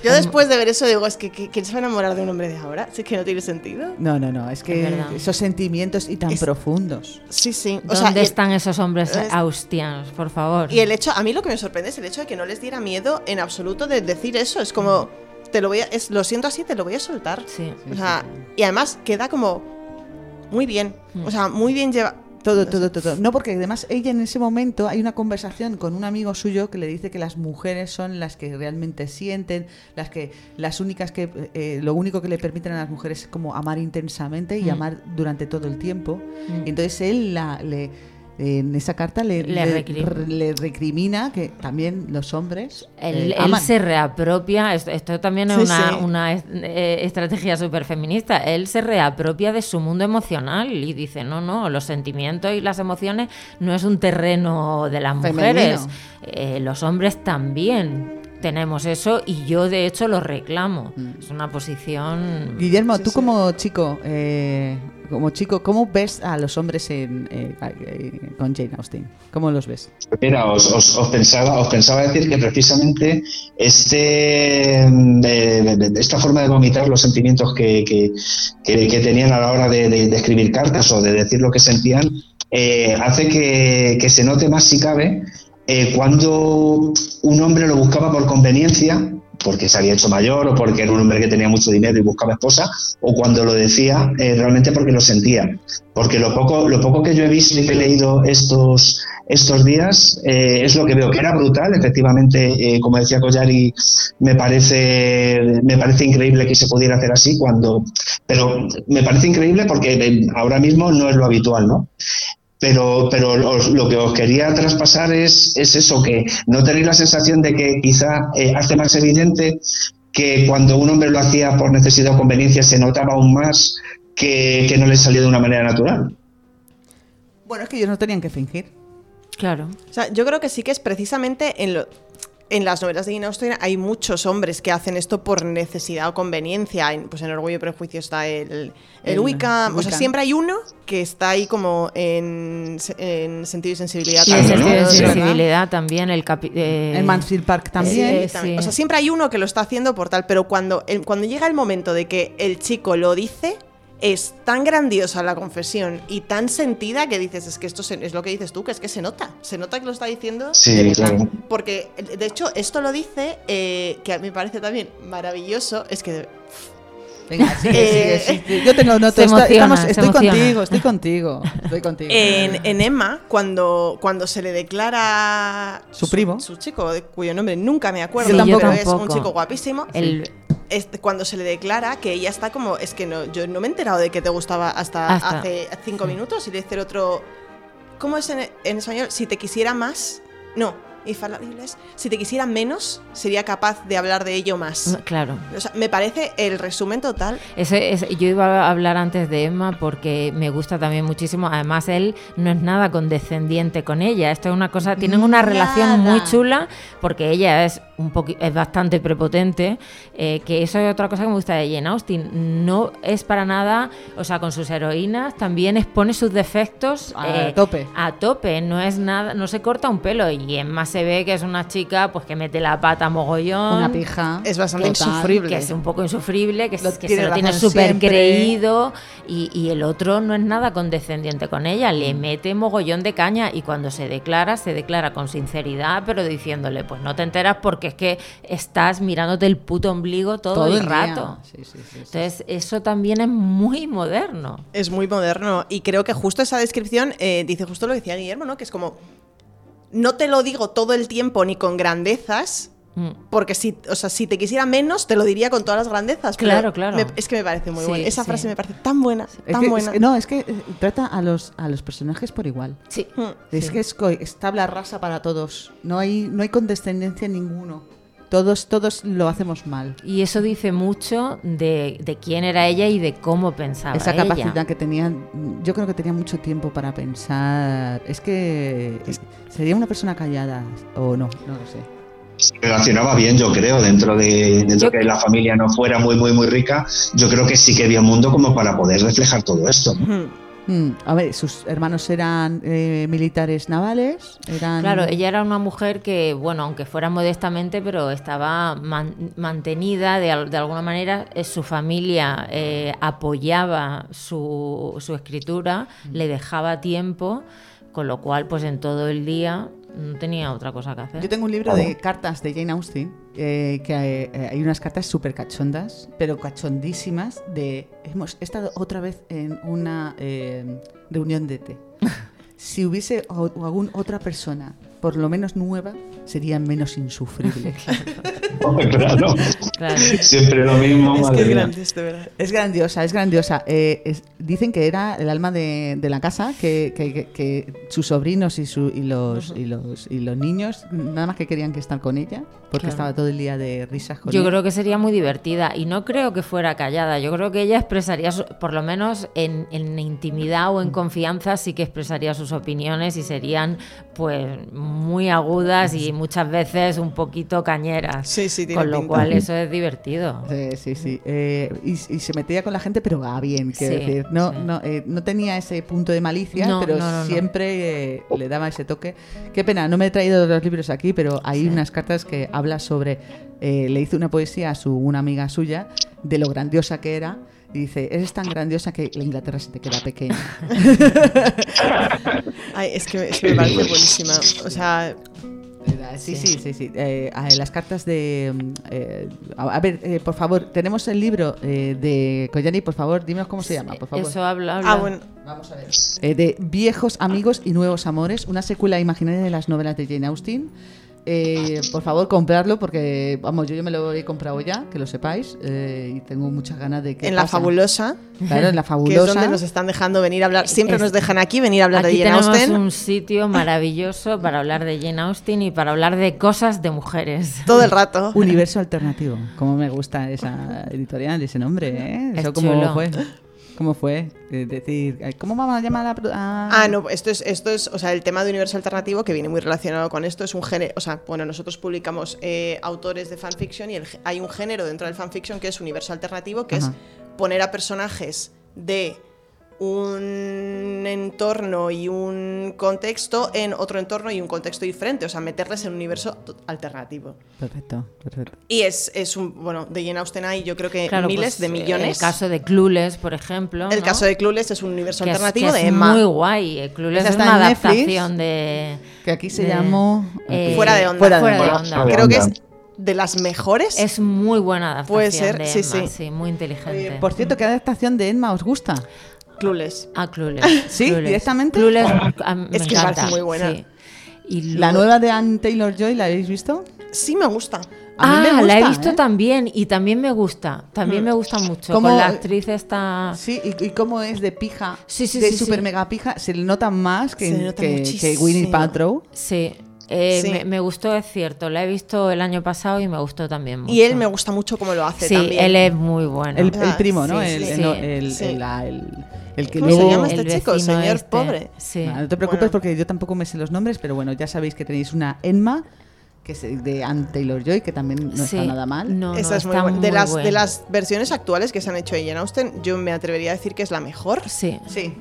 Yo después de ver eso digo, es que que- ¿quién se va a enamorar de un hombre de ahora? Si es que no tiene sentido. No, no, no, es que Es esos sentimientos y tan Es- profundos. Sí, sí. O ¿Dónde sea, y el- están esos hombres es- austianos, por favor? Y el hecho, a mí lo que me sorprende es el hecho de que no les diera miedo en absoluto de decir eso. Es como, te lo voy a, es, lo siento así, te lo voy a soltar. Sí. O sea, y además queda como muy bien. O sea, muy bien lleva. Todo, todo, todo. No, porque además ella en ese momento hay una conversación con un amigo suyo que le dice que las mujeres son las que realmente sienten, las que, las únicas que, eh, lo único que le permiten a las mujeres es como amar intensamente y Mm. amar durante todo el tiempo. Mm. Entonces él la, le, en esa carta le, Le le, recrim- le recrimina que también los hombres Él, eh, él se reapropia, esto, esto también es Sí, una, sí. una eh, estrategia súper feminista, él se reapropia de su mundo emocional y dice, no, no, los sentimientos y las emociones no es un terreno de las mujeres. Eh, los hombres también tenemos eso y yo de hecho lo reclamo, Mm. es una posición... Guillermo, Sí, tú sí. como chico, eh, como chico, ¿cómo ves a los hombres en, eh, eh, con Jane Austen? ¿Cómo los ves? Mira, os, os- os pensaba, os pensaba decir que precisamente este, mm, de- de- de- esta forma de vomitar los sentimientos que, que- que- que tenían a la hora de, de- de escribir cartas o de decir lo que sentían, eh, hace que, que se note más si cabe eh, cuando un hombre lo buscaba por conveniencia, porque se había hecho mayor o porque era un hombre que tenía mucho dinero y buscaba esposa, o cuando lo decía eh, realmente porque lo sentía. Porque lo poco, lo poco que yo he visto y que he leído estos, estos días eh, es lo que veo, que era brutal, efectivamente, como decía Collari, me parece, me parece increíble que se pudiera hacer así, cuando, pero me parece increíble porque ahora mismo no es lo habitual, ¿no? Pero, pero os- lo que os quería traspasar es, es eso, que no tenéis la sensación de que quizá eh, hace más evidente que cuando un hombre lo hacía por necesidad o conveniencia se notaba aún más que, que no le salía de una manera natural. Bueno, es que ellos no tenían que fingir. Claro. O sea, yo creo que sí que es precisamente en lo. En las novelas de Jane Austen hay muchos hombres que hacen esto por necesidad o conveniencia. En, pues en Orgullo y Prejuicio está el, el, El. O sea, siempre hay uno que está ahí como en, se- en sentido y sensibilidad. Y el ¿no? sentido de Sí. sensibilidad también, el capi- eh, En Mansfield Park también. Eh, También. sí. O sea, siempre hay uno que lo está haciendo por tal, pero cuando, el- cuando llega el momento de que el chico lo dice, es tan grandiosa la confesión y tan sentida que dices, es que esto se- es lo que dices tú, que es que se nota, se nota que lo está diciendo. Sí, de verdad. claro. Porque, de hecho, esto lo dice, eh, que a mí me parece también maravilloso, es que Venga, sigue, Eh, sigue, sigue. Yo emociona, estamos- se estoy contigo, estoy contigo. Estoy contigo. en, en Emma, cuando, cuando se le declara Su primo. su, chico, de cuyo nombre nunca me acuerdo, Sí, yo pero tampoco. es un chico guapísimo, el- este, cuando se le declara que ella está como, es que no, yo no me he enterado de que te gustaba hasta, Hasta. hace cinco minutos y le dice el otro, ¿cómo es en, en español? Si te quisiera más, no, infalibles, si te quisiera menos, sería capaz de hablar de ello más. Claro. O sea, me parece el resumen total. Ese, ese- yo iba a hablar antes de Emma porque me gusta también muchísimo. Además, él no es nada condescendiente con ella. Esto es una cosa. Tienen una relación muy chula porque ella es un es bastante prepotente. eh, que eso es otra cosa que me gusta de Jane Austen. No es para nada. O sea, con sus heroínas también expone sus defectos A eh, tope. A tope. No es nada. No se corta un pelo. Y Emma se ve que es una chica pues que mete la pata mogollón. Una pija. Es bastante Total. insufrible. Que es un poco insufrible, que, Lo es- que se lo tiene súper creído y, y el otro no es nada condescendiente con ella, le mete mogollón de caña y cuando se declara, se declara con sinceridad, pero diciéndole, pues no te enteras porque es que estás mirándote el puto ombligo todo, Todo el, rato. Sí, sí, sí, sí. Entonces, eso también es muy moderno. Es muy moderno y creo que justo esa descripción eh, dice justo lo que decía Guillermo, ¿no? Que es como, no te lo digo todo el tiempo ni con grandezas. Porque si, o sea, si te quisiera menos, te lo diría con todas las grandezas. pero Claro, claro. me- es que me parece muy Sí, buena. Esa sí. frase me parece tan buena, Es tan que- buena. es que- no, es que eh, trata a los, a los personajes por igual. Sí. Mm. Es que es, es tabla rasa para todos. No hay, no hay condescendencia en ninguno. Todos, todos lo hacemos mal. Y eso dice mucho de, de quién era ella y de cómo pensaba Esa ella. capacidad que tenían, yo creo que tenía mucho tiempo para pensar. Es que sería una persona callada o no, no lo sé. Se relacionaba bien, yo creo, dentro de dentro Yo- que la familia no fuera muy, muy, muy rica, yo creo que sí que había un mundo como para poder reflejar todo esto. ¿no? Mm. Mm, a ver, sus hermanos eran eh, militares navales, eran Claro, ella era una mujer que, bueno, aunque fuera modestamente, pero estaba man- mantenida de, al- de alguna manera. eh, su familia eh, apoyaba su, su escritura, le dejaba tiempo, con lo cual, pues en todo el día no tenía otra cosa que hacer. Yo tengo un libro de cartas de Jane Austen, eh, que hay, eh, hay unas cartas súper cachondas, pero cachondísimas, de hemos estado otra vez en una eh, reunión de té. Si hubiese o- o algún otra persona, por lo menos nueva, sería menos insufrible. claro. Claro. Siempre lo mismo, Es madre que es mía. grande, de verdad. Es grandiosa, es grandiosa. Eh, es- dicen que era el alma de, de la casa, que, que- que- que sus sobrinos y, su- y los, y, los, y los niños nada más que querían que estar con ella, porque Claro. estaba todo el día de risas con Yo ella. creo que sería muy divertida y no creo que fuera callada. Yo creo que ella expresaría, su- por lo menos en, en intimidad o en confianza, sí que expresaría sus opiniones y serían pues muy agudas y muchas veces un poquito cañeras. Sí, sí, tiene Con lo pinta. cual eso es divertido. Sí, sí, sí. Eh, y, y se metía con la gente, pero va bien, quiero Sí, decir. No, sí. no, eh, no tenía ese punto de malicia, No, pero no, no, no. siempre eh, le daba ese toque. Qué pena, no me he traído los libros aquí, pero hay Sí. unas cartas que habla sobre. eh, le hizo una poesía a su, una amiga suya de lo grandiosa que era. Y dice, eres tan grandiosa que la Inglaterra se te queda pequeña. Ay, es que, es que me parece buenísima. O sea, Sí, sí, sí, sí. Eh, las cartas de... mm, eh, a a ver, eh, por favor, tenemos el libro eh, de Koyani, por favor, dinos cómo se llama, por favor. Eso habla, habla. ah, bueno. Vamos a ver. Eh, de Viejos Amigos y Nuevos Amores, una secuela imaginaria de las novelas de Jane Austen. Eh, por favor, comprarlo porque, vamos, yo, yo me lo he comprado ya, que lo sepáis, eh, y tengo muchas ganas de que En la pasa. fabulosa, Claro, en la que es fabulosa. donde nos están dejando venir a hablar. Siempre Es- nos dejan aquí venir a hablar Aquí de Jane tenemos Austen. un sitio maravilloso para hablar de Jane Austen y para hablar de cosas de mujeres. Todo el rato. Universo alternativo. Cómo me gusta esa editorial, ese nombre, ¿eh? Es Eso chulo. fue. ¿Cómo fue? Es decir, ¿cómo vamos a llamar a la pro- a- Ah, no, esto es, esto es, o sea, el tema de universo alternativo que viene muy relacionado con esto es un género, o sea, bueno, nosotros publicamos eh, autores de fanfiction y el hay un género dentro del fanfiction que es universo alternativo, que Ajá. es poner a personajes de un entorno y un contexto en otro entorno y un contexto diferente, o sea, meterles en un universo alternativo. Perfecto, perfecto. Y es, es un, bueno, de Jane Austen hay yo creo que Claro, miles pues, de millones. El caso de Clueless, por ejemplo. El ¿no? caso de Clueless es un universo que es, alternativo que de es Emma. muy guay. eh, Clueless es una Netflix, adaptación de. que aquí se de- llamó- eh, Fuera de onda. Fuera de Fuera de onda. Creo que es de las mejores. Es muy buena adaptación. Puede ser, de sí, Emma, sí. muy inteligente. Por cierto, ¿qué adaptación de Enma os gusta? Clueless. Ah, Clueless. ¿Sí? Clueless. ¿Directamente? Clueless a mí me Es que encanta, muy buena. sí. Y La luego- nueva de Anne Taylor Joy, ¿la habéis visto? Sí me gusta. A mí me ah, la he gusta, visto ¿eh? también y también me gusta. También me gusta mucho. ¿Cómo- Con la actriz esta. Sí, y, y cómo es de pija, Sí, sí, de sí, super sí. mega pija, se le nota más que, nota que, que. Winnie Paltrow. Sí. Eh, Sí. Me, me gustó, es cierto. La he visto el año pasado y me gustó también mucho. Y él me gusta mucho cómo lo hace Sí, también. él es muy bueno. El, el Ah, primo, ¿no? sí, el, sí. El- que ¿Cómo se llama este El chico? Señor este. pobre. Sí. No te preocupes Bueno. porque yo tampoco me sé los nombres, pero bueno, ya sabéis que tenéis una Enma, que es de Anne Taylor Joy, que también no Sí. está nada mal. No, Esa no, es muy buena. De muy las, de las versiones actuales que se han hecho de Jane Austen, yo me atrevería a decir que es la mejor. Sí. Sí,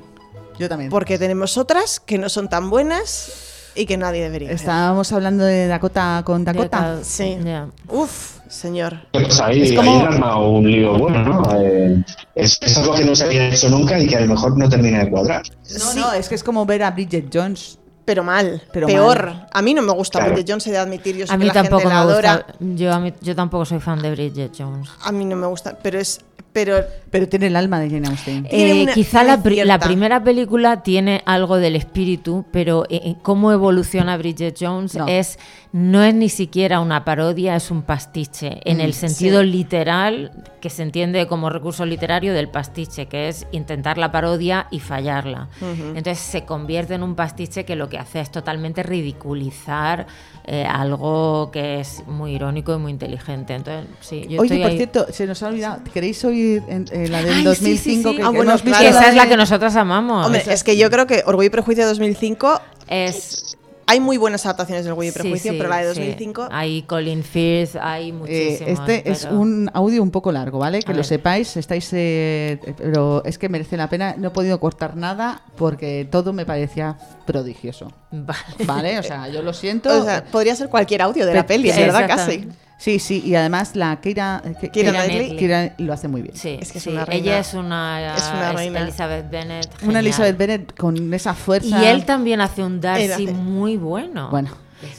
yo también. Porque tenemos otras que no son tan buenas y que nadie debería. Estábamos hablando de Dakota con Dakota. Sí. ya. Uf, señor. Pues ahí, Es como- ahí armado un lío bueno, ¿no? Eh, es, es algo que no se había hecho nunca y que a lo mejor no termina de cuadrar. No, Sí. no, es que es como ver a Bridget Jones. Pero mal, Pero peor. mal. A mí no me gusta Claro. Bridget Jones, he de admitir, yo sé A que mí la tampoco gente me la adora. gusta. Yo, a mí- yo tampoco soy fan de Bridget Jones. A mí no me gusta, pero es... Pero Pero tiene el alma de Jane Austen. Eh, una- quizá la, pri- la primera película tiene algo del espíritu, pero eh, eh, cómo evoluciona Bridget Jones No. es no es ni siquiera una parodia, es un pastiche, en el sentido literal que se entiende como recurso literario del pastiche, que es intentar la parodia y fallarla. Entonces se convierte en un pastiche que lo que hace es totalmente ridiculizar eh, algo que es muy irónico y muy inteligente. Entonces, sí, yo Oye, estoy por ahí. cierto, se nos ha olvidado. ¿Queréis oír en- eh, la del Ay, sí, 2005? sí, sí. Que, Ah, que bueno, hemos visto claro. esa es la de- que nosotras amamos. Hombre, es que yo creo que Orgullo y Prejuicio de 2005 es hay muy buenas adaptaciones del Orgullo y Prejuicio, sí, pero la de sí. 2005 Hay Colin Firth, hay Eh, muchísimos. este es un audio un poco largo, ¿vale? Que A lo ver. sepáis, estáis, eh, pero es que merece la pena. No he podido cortar nada porque todo me parecía prodigioso, Vale. ¿vale? O sea, yo lo siento. o sea, podría ser cualquier audio de la Pe- peli, ¿verdad? Casi. Sí, sí, y además la Keira, eh, Ke- Keira Keira Knightley. Keira lo hace muy bien. Sí, Es que es sí, una reina. Ella es una, Es una reina. Elizabeth Bennet. Una genial. Elizabeth Bennet con esa fuerza. Y él también hace un Darcy hace- muy bueno. Bueno.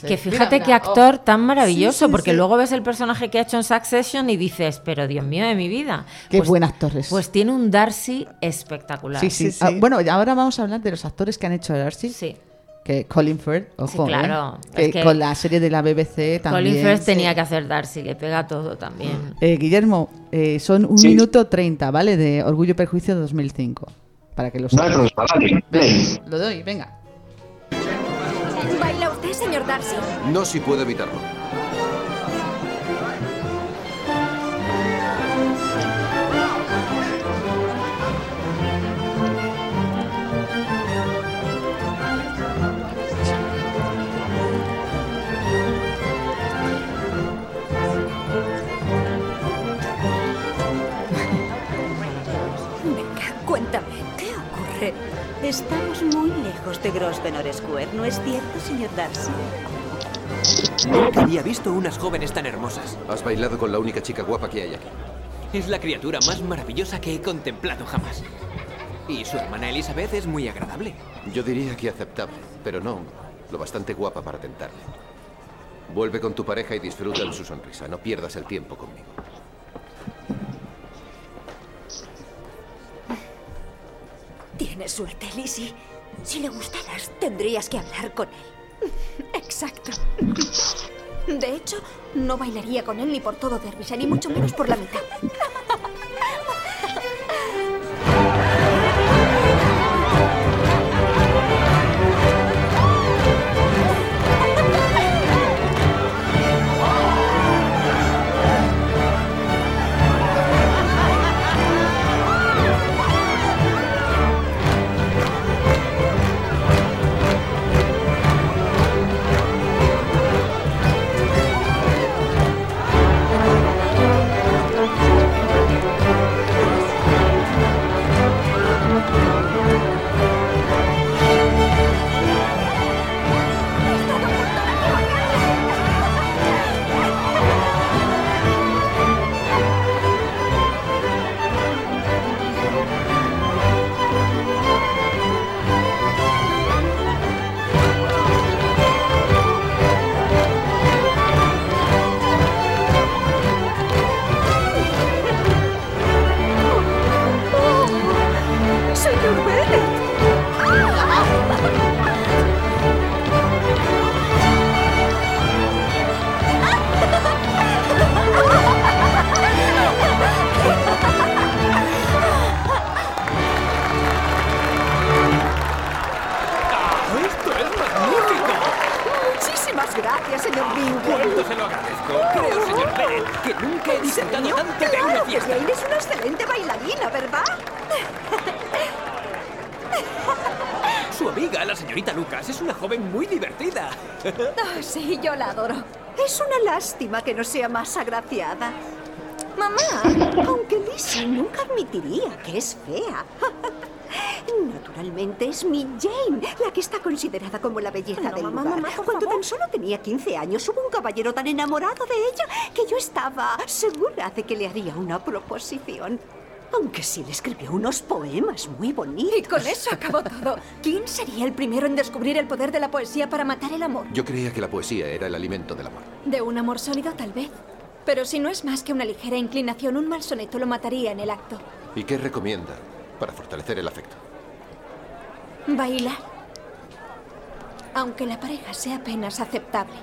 Que fíjate Mira, qué mira, oh. actor tan maravilloso, Sí, sí, porque sí. luego ves el personaje que ha hecho en Succession y dices, pero Dios mío de mi vida. Qué Pues- buen actor es. Pues tiene un Darcy espectacular. Sí, sí. Sí, Ah, bueno, ahora vamos a hablar de los actores que han hecho a Darcy. Sí. Que Colin Firth, ojo, Sí, claro. ¿eh? que Es que con la serie de la BBC también. Colin Firth tenía que hacer Darcy, le pega todo también. Eh, Guillermo, eh, son un Sí. minuto treinta, ¿vale? De Orgullo y Perjuicio 2005. Para que lo sepas. Lo doy, venga. ¿Baila usted, señor Darcy? No si puedo evitarlo. Estamos muy lejos de Grosvenor Square, ¿no es cierto, señor Darcy? Nunca había visto unas jóvenes tan hermosas. Has bailado con la única chica guapa que hay aquí. Es la criatura más maravillosa que he contemplado jamás. Y su hermana Elizabeth es muy agradable. Yo diría que aceptable, pero no lo bastante guapa para tentarle. Vuelve con tu pareja y disfruta de su sonrisa. No pierdas el tiempo conmigo. Tienes suerte, Lizzie. Si le gustaras, tendrías que hablar con él. Exacto. De hecho, no bailaría con él ni por todo Derbyshire, ni mucho menos por la mitad. Lástima que no sea más agraciada. Mamá, aunque Lizzie nunca admitiría que es fea. Naturalmente es mi Jane, la que está considerada como la belleza No, del mamá, lugar. mamá, Cuando favor. tan solo tenía 15 años, hubo un caballero tan enamorado de ella que yo estaba segura de que le haría una proposición. Aunque sí le escribió unos poemas muy bonitos. Y con eso acabó todo. ¿Quién sería el primero en descubrir el poder de la poesía para matar el amor? Yo creía que la poesía era el alimento del amor. De un amor sólido, tal vez. Pero si no es más que una ligera inclinación, un mal soneto lo mataría en el acto. ¿Y qué recomienda para fortalecer el afecto? Bailar. Aunque la pareja sea apenas aceptable.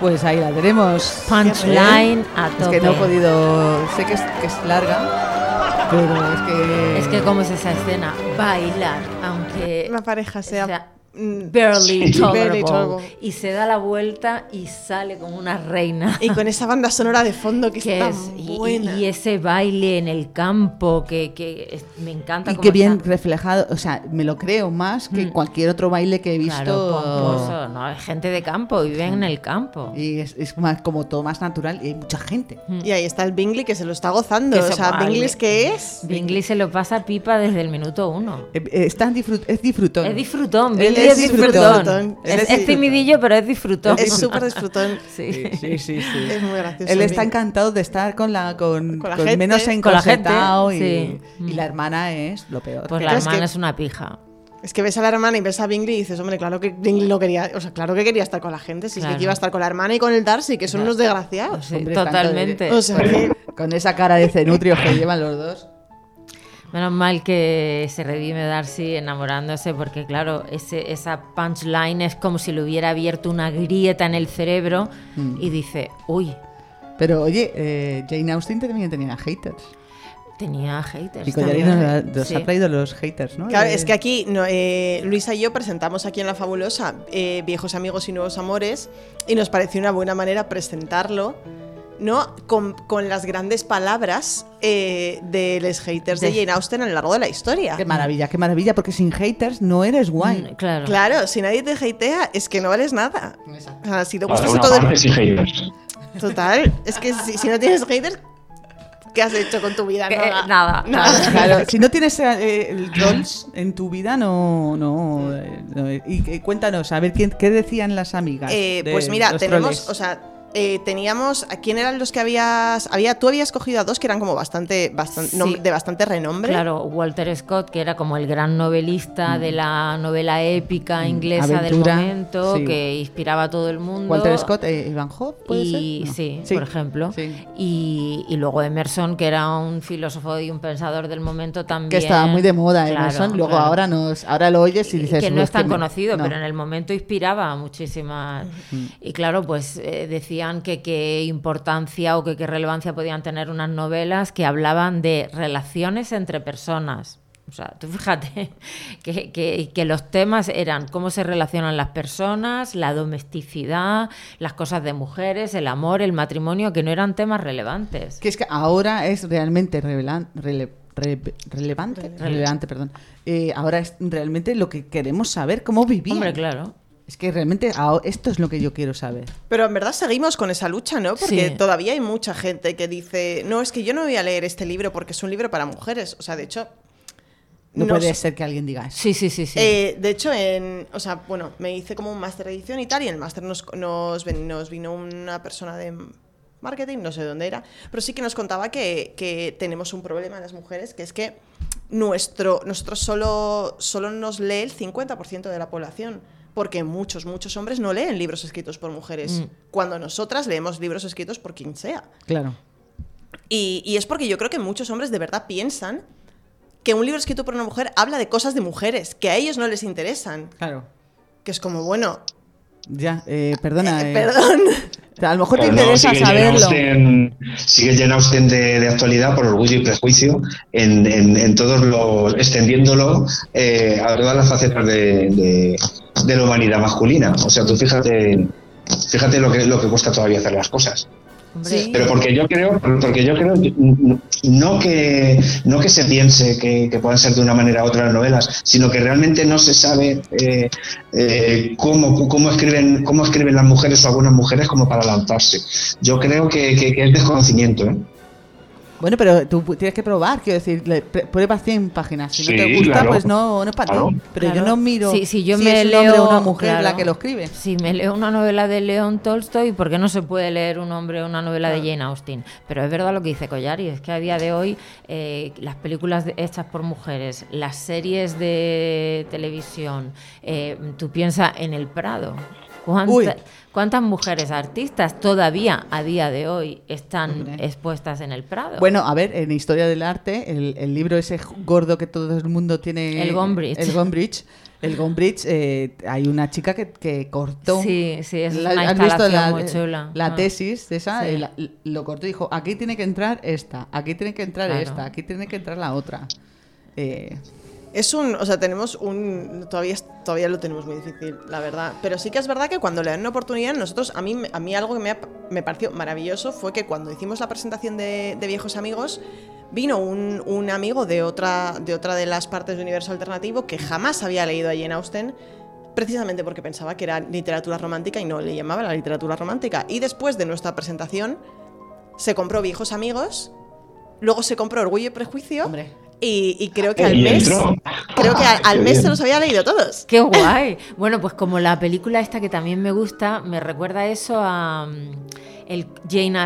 Pues ahí la tenemos. Punchline a Es que no he tope. podido. Sé que es, que es larga, pero es que. Es que como es esa escena, bailar, aunque La pareja sea, sea barely Sí. tolerable, Barely tolerable. y se da la vuelta y sale como una reina. Y con esa banda sonora de fondo que, que está es, y, buena. y ese baile en el campo que, que es- me encanta. Y qué bien está. reflejado, o sea, me lo creo más que Mm. cualquier otro baile que he visto. Claro, pomposo, no, hay gente de campo, viven en el campo. Y es, es más como todo más natural y hay mucha gente. Y ahí está el Bingley que se lo está gozando. Que o se sea, baile. Bingley es que es. Bingley se lo pasa pipa desde el minuto uno. Eh, eh, Es, tan disfrut- es disfrutón. Es disfrutón, Él Es disfrutón. Es, es es timidillo, pero es disfrutón. Es súper disfrutón. Sí. Sí, sí, sí. Es muy gracioso. Él está encantado de estar con la con, Con la con gente. menos Con la gente, encorsetado y, sí. y la hermana es lo peor. Pues la es hermana que- es una pija. Es que ves a la hermana y ves a Bingley y dices, hombre, claro que Bingley no quería, o sea, claro que quería estar con la gente, si es Claro. que iba a estar con la hermana y con el Darcy, que son unos desgraciados. Sí, Hombre, tanto de- totalmente. O sea con, que- con esa cara de cenutrios que llevan los dos. Menos mal que se redime Darcy enamorándose, porque claro, ese, esa punchline es como si le hubiera abierto una grieta en el cerebro Mm. y dice, uy, Pero oye, eh, Jane Austen también tenía haters. tenía haters. Y nos, nos Sí. ha traído los haters, ¿no? Claro, es que aquí no, eh, Luisa y yo presentamos aquí en La Fabulosa eh, Viejos Amigos y Nuevos Amores y nos pareció una buena manera presentarlo, ¿no? Con, con las grandes palabras eh, de los haters de De- Jane Austen a lo largo de la historia. Qué maravilla, qué maravilla, porque sin haters no eres guay. Mm, Claro. Claro, si nadie te hatea, es que no vales nada. O sea, si te Para gustas a todo el- haters. Total, es que si, si no tienes haters, ¿qué has hecho con tu vida? Que- Nada. nada, Nada. Claro, si no tienes eh, el trolls en tu vida, no. no, eh, no, y, eh, cuéntanos, a ver, ¿quién, ¿qué decían las amigas? Eh, de pues mira, los tenemos, troles? o sea, eh, teníamos. ¿A quién eran los que habías. Había, tú habías cogido a dos que eran como bastante. bastante Sí. nom- de bastante renombre. Claro, Walter Scott, que era como el gran novelista de la novela épica inglesa Mm. Aventura, del momento, sí. que inspiraba a todo el mundo. Walter Scott, eh, Ivan Hope, ¿puede y, ser? No. sí, Sí. por ejemplo. Y, y luego Emerson, que era un filósofo y un pensador del momento también. Que estaba muy de moda Claro, Emerson. Luego claro. ahora nos, ahora lo oyes y dices que no "Pues es tan me-". conocido, No. pero en el momento inspiraba a muchísimas. Y claro, pues eh, decían que qué importancia o que qué relevancia podían tener unas novelas que hablaban de relaciones entre personas. O sea, tú fíjate que, que- que los temas eran cómo se relacionan las personas, la domesticidad, las cosas de mujeres, el amor, el matrimonio, que no eran temas relevantes. Que es que ahora es realmente rele- re- relevante, relevante, perdón. Eh, ahora es realmente lo que queremos saber, cómo vivían. Hombre, claro. Es que realmente esto es lo que yo quiero saber. Pero en verdad seguimos con esa lucha, ¿no? Porque Sí. todavía hay mucha gente que dice, no, es que yo no voy a leer este libro porque es un libro para mujeres. O sea, de hecho... No, no puede sé- ser que alguien diga eso. Sí, sí, sí, sí. Eh, de hecho, en, o sea, bueno, me hice como un máster de edición y tal, y en el máster nos, nos, ven- nos vino una persona de marketing, no sé dónde era, pero sí que nos contaba que, que tenemos un problema en las mujeres, que es que nuestro, nosotros solo, solo nos lee el 50% de la población. Porque muchos, muchos hombres no leen libros escritos por mujeres, Mm. cuando nosotras leemos libros escritos por quien sea. Claro. Y, y es porque yo creo que muchos hombres de verdad piensan que un libro escrito por una mujer habla de cosas de mujeres que a ellos no les interesan. Claro. Que es como, bueno, Ya, eh, perdona. Eh, eh, perdón. A lo mejor te interesa sigue saberlo. Austen- sigue Jane Austen de, de actualidad por orgullo y prejuicio en, en- en todos los extendiéndolo eh, a todas las facetas de, de- de la humanidad masculina. O sea, tú fíjate, fíjate lo que lo que cuesta todavía hacer las cosas. Sí. Pero porque yo creo, porque yo creo no que no que se piense que, que puedan ser de una manera u otra las novelas, sino que realmente no se sabe eh, eh, cómo, cómo escriben cómo escriben las mujeres o algunas mujeres como para lanzarse. Yo creo que, que- que es desconocimiento. ¿eh? Bueno, pero tú tienes que probar, quiero decir, le- pre- prueba 100 páginas. Si Sí, no te gusta, claro. pues no, no es para Claro. ti. Pero yo no miro Si, si yo si me es un leo hombre o una mujer la que lo escribe. Si me leo una novela de León Tolstoy, ¿por qué no se puede leer un hombre o una novela de Jane Austen? Pero es verdad lo que dice Collari, es que a día de hoy eh, las películas hechas por mujeres, las series de televisión, eh, tú piensas en El Prado. ¿Cuánta- Uy. ¿Cuántas mujeres artistas todavía a día de hoy están expuestas en El Prado? Bueno, a ver, en Historia del Arte, el, el libro ese gordo que todo el mundo tiene... El Gombrich. El Gombrich. El Gombrich, eh, hay una chica que, que cortó... Sí, sí, es La- una ¿has visto la, muy chula. La Ah. tesis de esa, Sí. lo cortó y dijo, aquí tiene que entrar esta, aquí tiene que entrar Claro. esta, aquí tiene que entrar la otra. Eh, Es un, o sea, tenemos un, todavía, todavía lo tenemos muy difícil, la verdad. Pero sí que es verdad que cuando le dan una oportunidad, nosotros, a mí, a mí algo que me, me pareció maravilloso fue que cuando hicimos la presentación de, de Viejos Amigos, vino un, un amigo de otra, de otra de las partes de Universo Alternativo que jamás había leído a Jane Austen, precisamente porque pensaba que era literatura romántica y no le llamaba la literatura romántica. Y después de nuestra presentación, se compró Viejos Amigos, luego se compró Orgullo y Prejuicio. Y, y creo que al Y mes. Creo que al, al mes se los había leído todos. Qué guay. Bueno, pues como la película esta que también me gusta, me recuerda eso a el Jane,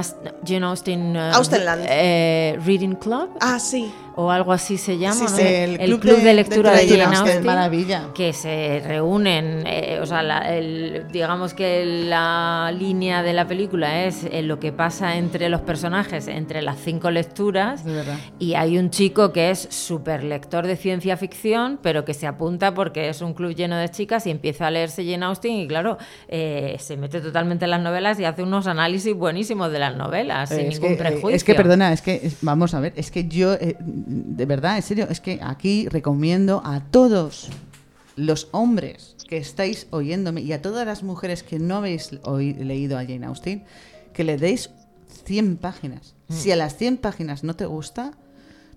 Austen eh, Austenland. eh, Reading Club. Ah, sí. O algo así se llama. Sí, ¿no? sí, el, el Club, Club de, de- Lectura de de, Jane Jane Austen, Austen. maravilla. Que se reúnen, eh, o sea, la- el- digamos que la línea de la película es eh, lo que pasa entre los personajes, entre las cinco lecturas. de verdad. Y hay un chico que es súper lector de ciencia ficción, pero que se apunta porque es un club lleno de chicas y empieza a leerse Jane Austen y claro, eh, se mete totalmente en las novelas y hace unos análisis buenísimos de las novelas, sin Eh, es, ningún que, eh, prejuicio. es que, perdona, es que, es- vamos a ver, es que yo, eh, de verdad, en serio, es que aquí recomiendo a todos los hombres que estáis oyéndome y a todas las mujeres que no habéis oí- leído a Jane Austen, que le deis 100 páginas. Mm. Si a las 100 páginas no te gusta,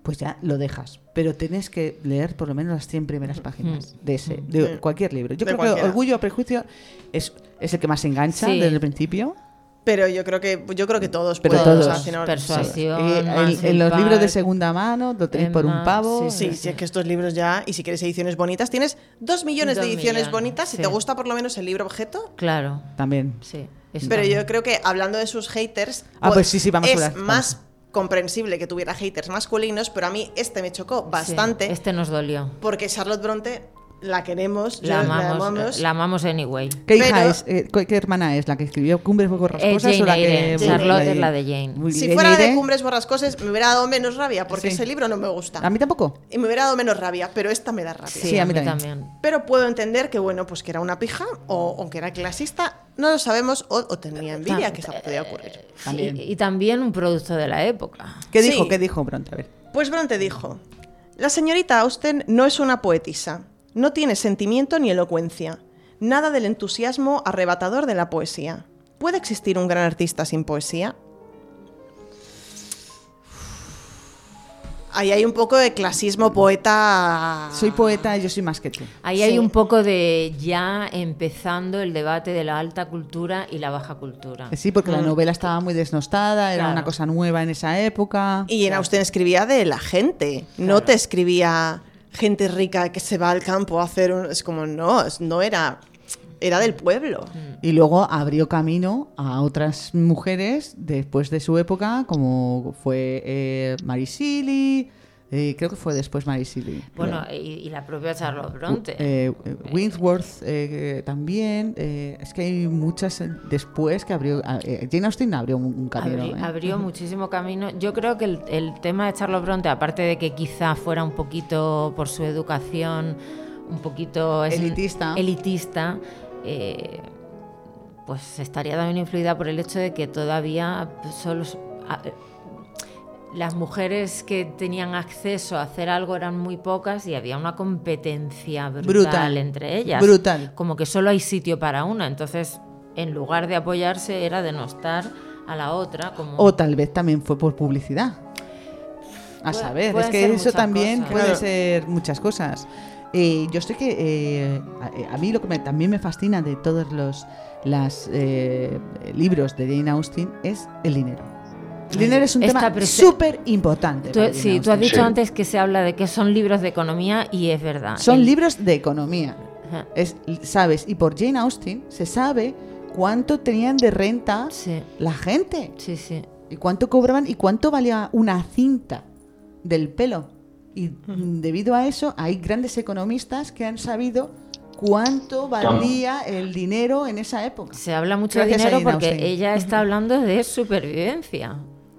pues ya lo dejas. Pero tienes que leer por lo menos las 100 primeras páginas Mm. de ese, de Mm. cualquier libro. Yo De creo cualquiera. que Orgullo o Prejuicio es, es el que más engancha Sí. desde el principio. Pero yo creo que yo creo que todos Pero pueden, o todos. sea, final- Persuasión. Eh, el- los libros de segunda mano lo tenéis por un pavo. sí, Sí, sí, es que estos libros ya, y si quieres ediciones bonitas, tienes dos millones Dos de ediciones millones, bonitas. Si te gusta por lo menos el libro objeto, Claro, También. sí. Eso Pero también. yo creo que hablando de sus haters, Ah, pues sí, sí, vamos a es hablar. más comprensible que tuviera haters masculinos, pero a mí este me chocó Sí, bastante este nos dolió. porque Charlotte Bronte la queremos, La yo amamos, la amamos anyway. ¿Qué hija Pero- es? Eh, ¿qué, hermana es? ¿La que escribió Cumbres Borrascosas Eh, o la que... Eyre. Charlotte es la de Jane. Muy- Si Jane fuera de. Cumbres Borrascosas me hubiera dado menos rabia porque Sí. ese libro no me gusta. A mí tampoco. Y me hubiera dado menos rabia, pero esta me da rabia. Sí, a mí también. Pero puedo entender que, bueno, pues que era una pija o, o que era clasista, no lo sabemos, o, o tenía envidia, que se podía ocurrir. Y, y también un producto de la época. ¿Qué Sí. dijo? ¿Qué dijo Bronte? A ver. Pues Bronte dijo, la señorita Austen no es una poetisa, no tiene sentimiento ni elocuencia, nada del entusiasmo arrebatador de la poesía. ¿Puede existir un gran artista sin poesía? Ahí hay un poco de clasismo poeta. Soy poeta y yo soy más que tú. Ahí Sí. hay un poco de ya empezando el debate de la alta cultura y la baja cultura. Sí, porque la Mm. novela estaba muy desnostada, era Claro. una cosa nueva en esa época. Y en Austen escribía de la gente, no te escribía gente rica que se va al campo a hacer un... Es como, no, no era... Era del pueblo. Y luego abrió camino a otras mujeres después de su época, como fue eh, Shelley, eh, creo que fue después Mary Shelley. Bueno, y, y la propia Charlotte Bronte. Eh, eh, Winsworth eh, también. eh, es que hay muchas después que abrió. eh, Jane Austen abrió un, un camino. Abri- ¿eh? abrió muchísimo camino. Yo creo que el, el tema de Charlotte Bronte, aparte de que quizá fuera un poquito por su educación, un poquito Elitista. elitista, pues estaría también influida por el hecho de que todavía solo las mujeres que tenían acceso a hacer algo eran muy pocas y había una competencia brutal, Brutal. entre ellas. Brutal. Como que solo hay sitio para una. Entonces, en lugar de apoyarse, era denostar a la otra como... O tal vez también fue por publicidad. A saber, es que eso también cosas. puede Claro. ser muchas cosas. Eh, yo sé que eh, a, a mí lo que me- también me fascina de todos los las, eh, libros de Jane Austen es el dinero. El dinero es un Está tema súper importante. Tú- sí, tú has dicho antes que se habla de que son libros de economía y es verdad. Son El- libros de economía. Ajá. Es, sabes, y por Jane Austen se sabe cuánto tenían de renta la gente. Sí, sí. Y cuánto cobraban y cuánto valía una cinta del pelo. Y debido a eso hay grandes economistas que han sabido cuánto valía el dinero en esa época. Se habla mucho Gracias de dinero porque ella está hablando de supervivencia.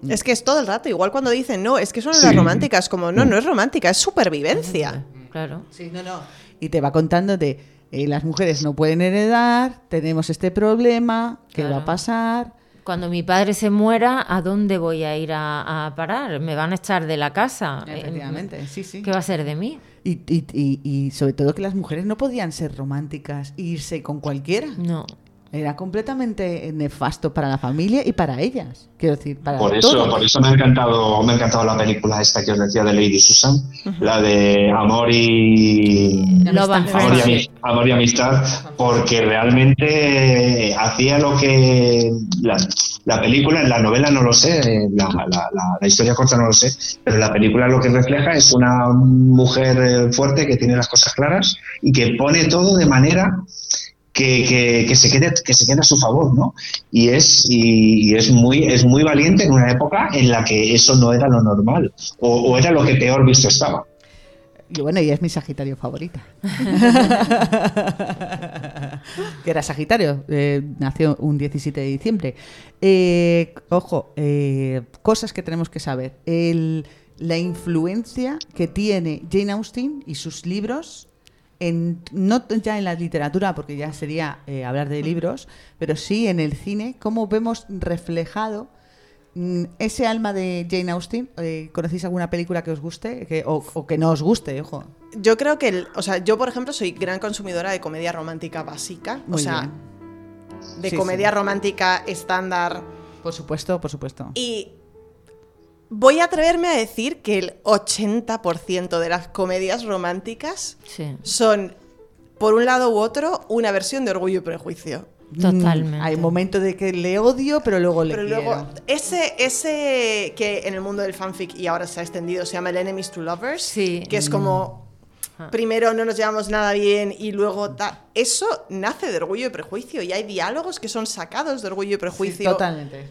Es que es todo el rato, igual cuando dicen, no, es que son las románticas, como, no, no es romántica, es supervivencia. Claro. Sí, no, no. Y te va contando de eh, las mujeres no pueden heredar, tenemos este problema, ¿qué va a pasar? Cuando mi padre se muera, ¿a dónde voy a ir a, a parar? ¿Me van a echar de la casa? Efectivamente, Eh, sí, sí. ¿Qué va a ser de mí? Y, y- y- y sobre todo que las mujeres no podían ser románticas e irse con cualquiera. No. Era completamente nefasto para la familia y para ellas. Quiero decir, para Por eso, todos. por eso me ha encantado, me ha encantado la película esta que os decía de Lady Susan, la de Amor y Amor y, Amor y amistad, porque realmente hacía lo que la, la película, en la novela no lo sé, la, la- la- la historia corta no lo sé, pero la película lo que refleja es una mujer eh, fuerte que tiene las cosas claras y que pone todo de manera que, que- que se quede que se quede a su favor, ¿no? Y es y, y es muy es muy valiente en una época en la que eso no era lo normal o, o era lo que peor visto estaba. Y bueno, y es mi Sagitario favorita. que era Sagitario, eh, nació un 17 de diciembre. Eh, ojo, eh, cosas que tenemos que saber. El- la influencia que tiene Jane Austen y sus libros, en, no ya en la literatura, porque ya sería eh, hablar de libros, pero sí en el cine, cómo vemos reflejado mm, ese alma de Jane Austen. Eh, ¿Conocéis alguna película que os guste que, o, o que no os guste? Ojo. Yo creo que, el- o sea, yo por ejemplo soy gran consumidora de comedia romántica básica, o sea, bien. de Sí, comedia sí. romántica estándar. Por supuesto, por supuesto. Y voy a atreverme a decir que el 80% de las comedias románticas Sí. son, por un lado u otro, una versión de Orgullo y Prejuicio. Totalmente. Mm, hay momentos de que le odio, pero luego le Pero quiero. luego, ese, ese que en el mundo del fanfic y ahora se ha extendido, se llama el Enemies to Lovers, Sí. que es como primero no nos llevamos nada bien y luego ta- eso nace de orgullo y prejuicio y hay diálogos que son sacados de orgullo y prejuicio. totalmente.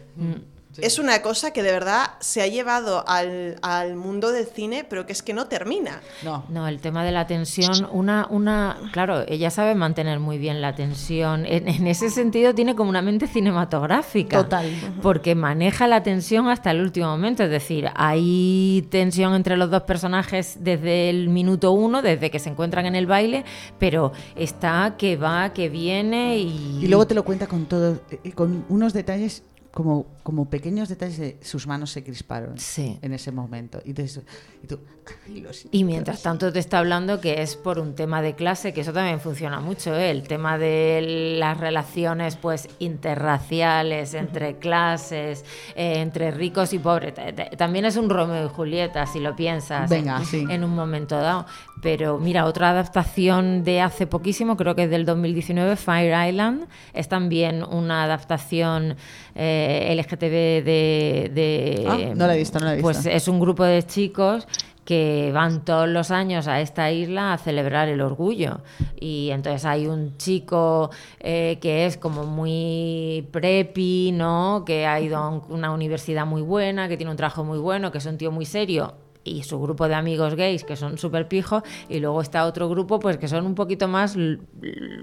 Es una cosa que de verdad se ha llevado al, al mundo del cine, pero que es que no termina. No. No, el tema de la tensión, una, una, claro, ella sabe mantener muy bien la tensión. En, en ese sentido tiene como una mente cinematográfica. Total. Porque maneja la tensión hasta el último momento. Es decir, hay tensión entre los dos personajes desde el minuto uno, desde que se encuentran en el baile, pero está que va, que viene y. Y luego te lo cuenta con todo, eh, con unos detalles como, como pequeños detalles de sus manos se crisparon Sí. en ese momento. Y, entonces- y tú, "Ay, lo siento, Y mientras tanto te está hablando que es por un tema de clase, que eso también funciona mucho, ¿eh? el tema de las relaciones pues interraciales, entre clases, eh, entre ricos y pobres. También es un Romeo y Julieta, si lo piensas, Venga, en, sí. en un momento dado. Pero mira, otra adaptación de hace poquísimo, creo que es del 2019, Fire Island, es también una adaptación eh, LGTB de... de- Ah, no la he visto, no la he Pues visto. es un grupo de chicos que van todos los años a esta isla a celebrar el orgullo. Y entonces hay un chico eh, que es como muy preppy, ¿no? Que ha ido a un- una universidad muy buena, que tiene un trabajo muy bueno, que es un tío muy serio. Y su grupo de amigos gays que son súper pijos. Y luego está otro grupo pues que son un poquito más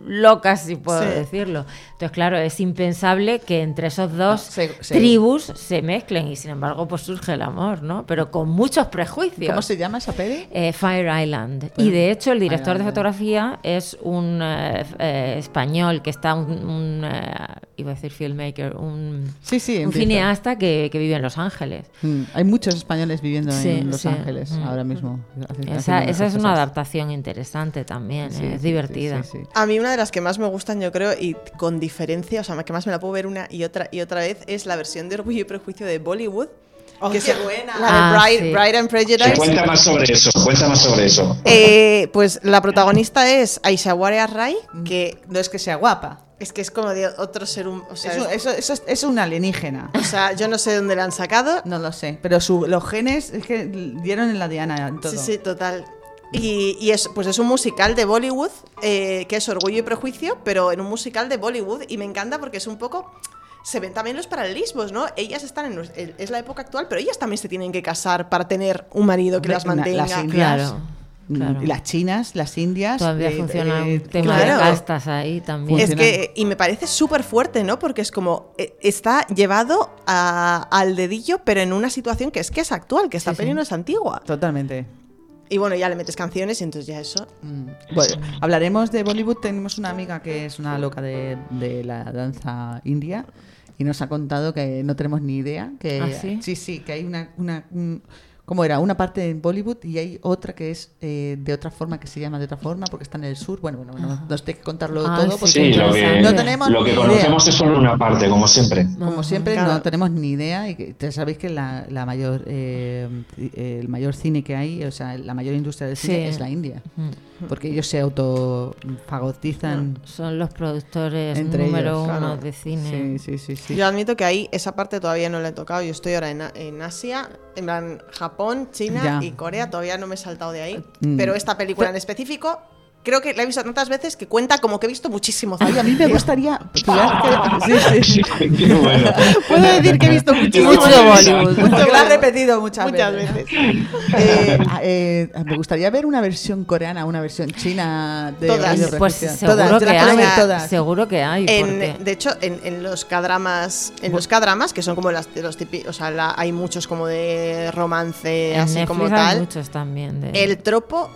locas, si puedo Sí. decirlo. Entonces, claro, es impensable que entre esos dos se- se- tribus se mezclen. Y sin embargo, pues surge el amor, ¿no? Pero con muchos prejuicios. ¿Cómo se llama esa peli? Eh, Fire Island. Y de hecho, el director de fotografía es un eh, eh, español que está, un, un, eh, iba a decir filmmaker, un, Sí, sí, un empieza. cineasta que, que vive en Los Ángeles. Mm, Hay muchos españoles viviendo Sí, en Los sí. Ángeles Mm. ahora mismo. Esa, es una adaptación interesante también, Sí, eh, es sí, divertida. sí, sí. A mí una de las que más me gustan, yo creo, y con diferencia, o sea, que más me la puedo ver una y otra y otra vez, es la versión de Orgullo y Prejuicio de Bollywood. Oh, que qué es buena. La de Ah, Bride, sí. Bride and Prejudice. Cuenta más sobre eso, cuenta más sobre eso. Eh, pues la protagonista es Aishwarya Rai, que No es que sea guapa. es que es como de otro ser humano. O sea, Eso, es- eso, eso es, es un alienígena. o sea, yo no sé dónde la han sacado. No lo sé. Pero su, los genes es que dieron en la diana en todo. Sí, sí, total. Y, y es, pues es un musical de Bollywood, eh, que es Orgullo y Prejuicio, pero en un musical de Bollywood. Y me encanta porque es un poco... Se ven también los paralelismos, ¿no? Ellas están en... Es la época actual, pero ellas también se tienen que casar para tener un marido que las mantenga. las indias, Claro, mm, claro. las chinas, las indias. Todavía eh, funciona eh, un tema claro. de castas ahí también. Es funcionan. que, y me parece súper fuerte, ¿no? Porque es como, eh, está llevado a- al dedillo, pero en una situación que es que es actual, que esta Sí, peli sí. no es antigua. Totalmente. Y bueno, ya le metes canciones y entonces ya eso. Mm. Bueno, hablaremos de Bollywood. Tenemos una amiga que es una loca de, de la danza india y nos ha contado que no tenemos ni idea. Que, ¿Ah, sí? sí, que hay una, una un- ¿cómo era? Una parte en Bollywood y hay otra que es eh, de otra forma, que se llama de otra forma porque está en el sur. Bueno, bueno, bueno nos tiene que contarlo Ah, todo porque Sí, lo que, no tenemos lo que conocemos idea. es solo una parte, como siempre. Como siempre, Claro. no tenemos ni idea y que, ya sabéis que la, la mayor eh, el mayor cine que hay, o sea, la mayor industria del cine Sí. es la India, porque ellos se autofagotizan Son los productores entre número ellos. uno claro. de cine. Sí, sí, sí, sí. Yo admito que ahí esa parte todavía no la he tocado. Yo estoy ahora en, en Asia, en plan Japón, China Ya. y Corea. Todavía no me he saltado de ahí. Mm. Pero esta película en específico, creo que la he visto tantas veces que cuenta como que he visto muchísimo. A mí me gustaría cuidar que- sí, sí. Qué bueno. Puedo decir que he visto muchísimo Mucho Bollywood. Lo has repetido muchas, Muchas veces. veces. Eh, eh, me gustaría ver una versión coreana, una versión china de Todas. Pues seguro Todas, que hay. todas. Seguro que hay. En- de hecho, en, en los cadramas, en los cadramas, que son como las, de los típicos, o sea, la- hay muchos como de romance, en así Netflix como hay tal. muchos también. De... El tropo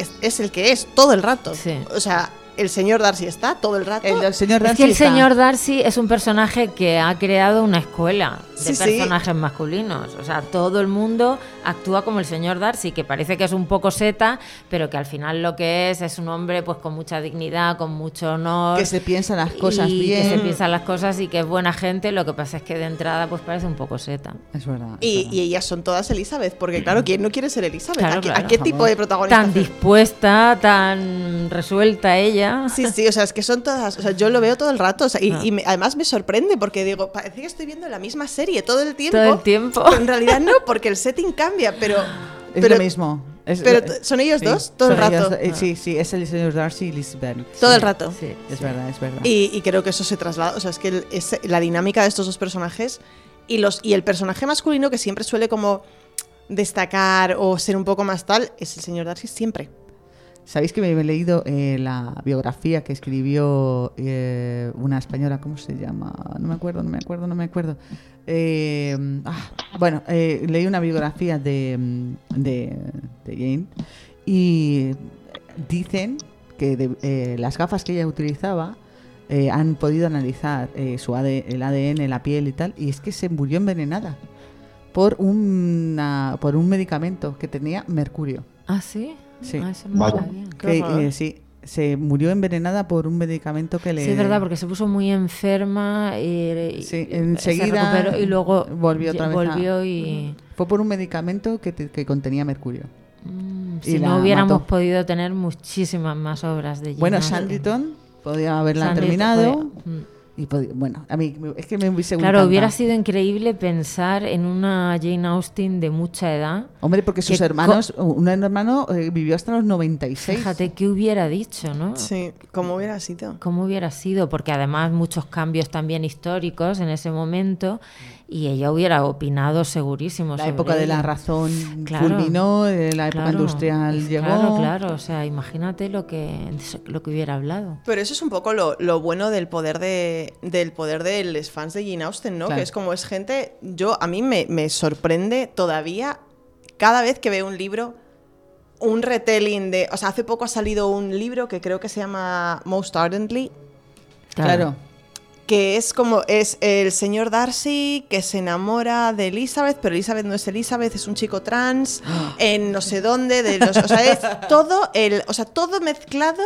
es, es el que es todo el rato. Sí. O sea, el señor Darcy está todo el rato. El, el señor Es Darcy que el está- señor Darcy es un personaje que ha creado una escuela de Sí, sí. personajes masculinos. O sea, todo el mundo actúa como el señor Darcy, que parece que es un poco seta, pero que al final lo que es es un hombre pues con mucha dignidad, con mucho honor. que se piensa las cosas y bien. que se piensan las cosas y que es buena gente. Lo que pasa es que de entrada pues parece un poco seta. Es verdad. es Y, verdad. y ellas son todas Elizabeth, porque claro, ¿quién no quiere ser Elizabeth? Claro, ¿A, qué- a tipo de protagonista? Tan dispuesta, tan resuelta ella. Sí, sí, o sea, es que son todas, o sea, yo lo veo todo el rato, o sea, y, Ah. y me- además me sorprende porque digo, parece que estoy viendo la misma serie todo el tiempo. Todo el tiempo. pero en realidad no, porque el setting cambia, pero... Es pero lo mismo. Es- Pero ¿son ellos sí, dos? Todo el ellos rato. do- eh, sí, sí, es el señor Darcy y Liz. Todo Sí, el rato. Sí, es verdad, es verdad. Y, y creo que eso se traslada. O sea, es que el- es- la dinámica de estos dos personajes y, los, y el personaje masculino que siempre suele como destacar o ser un poco más tal es el señor Darcy siempre. ¿Sabéis que me he leído eh, la biografía que escribió eh, una española? ¿Cómo se llama? No me acuerdo, no me acuerdo, no me acuerdo. Eh, ah, bueno, eh, leí una biografía de, de, de Jane y dicen que las gafas que ella utilizaba han podido analizar su AD el ADN, la piel y tal, y es que se murió envenenada por, una, por un medicamento que tenía mercurio. ¿Ah, sí? Sí. Ah, eso no sabía. Que, eh, sí, se murió envenenada por un medicamento que le... Sí, es verdad, porque se puso muy enferma y, y- Sí, se enseguida recuperó y luego volvió otra vez. a- volvió y Fue por un medicamento que, te- que contenía mercurio. mm, Y si no hubiéramos mató. podido tener muchísimas más obras de Jane Bueno. Sanditon podía haberla Sanditon terminado. fue- mm. Y bueno, a mí es que me hubiese Claro, hubiera sido increíble pensar en una Jane Austen de mucha edad. Hombre, porque sus hermanos, un hermano eh, vivió hasta los 96. Fíjate qué hubiera dicho, ¿no? Sí, ¿cómo hubiera sido? ¿Cómo hubiera sido? Porque además muchos cambios también históricos en ese momento y ella hubiera opinado segurísimo. La sobre época de la razón Claro, culminó, eh, la época claro, industrial llegó. Claro, claro. O sea, imagínate lo que, lo que hubiera hablado. Pero eso es un poco lo, lo bueno del poder de del poder de los fans de Jane Austen, ¿no? Claro. Que es como es gente. Yo a mí me, me sorprende todavía cada vez que veo un libro, un retelling de. O sea, hace poco ha salido un libro que creo que se llama Most Ardently. Claro. Que es como, es el señor Darcy que se enamora de Elizabeth, pero Elizabeth no es Elizabeth, es un chico trans, en no sé dónde, de los, o sea, es todo el, o sea, todo mezclado.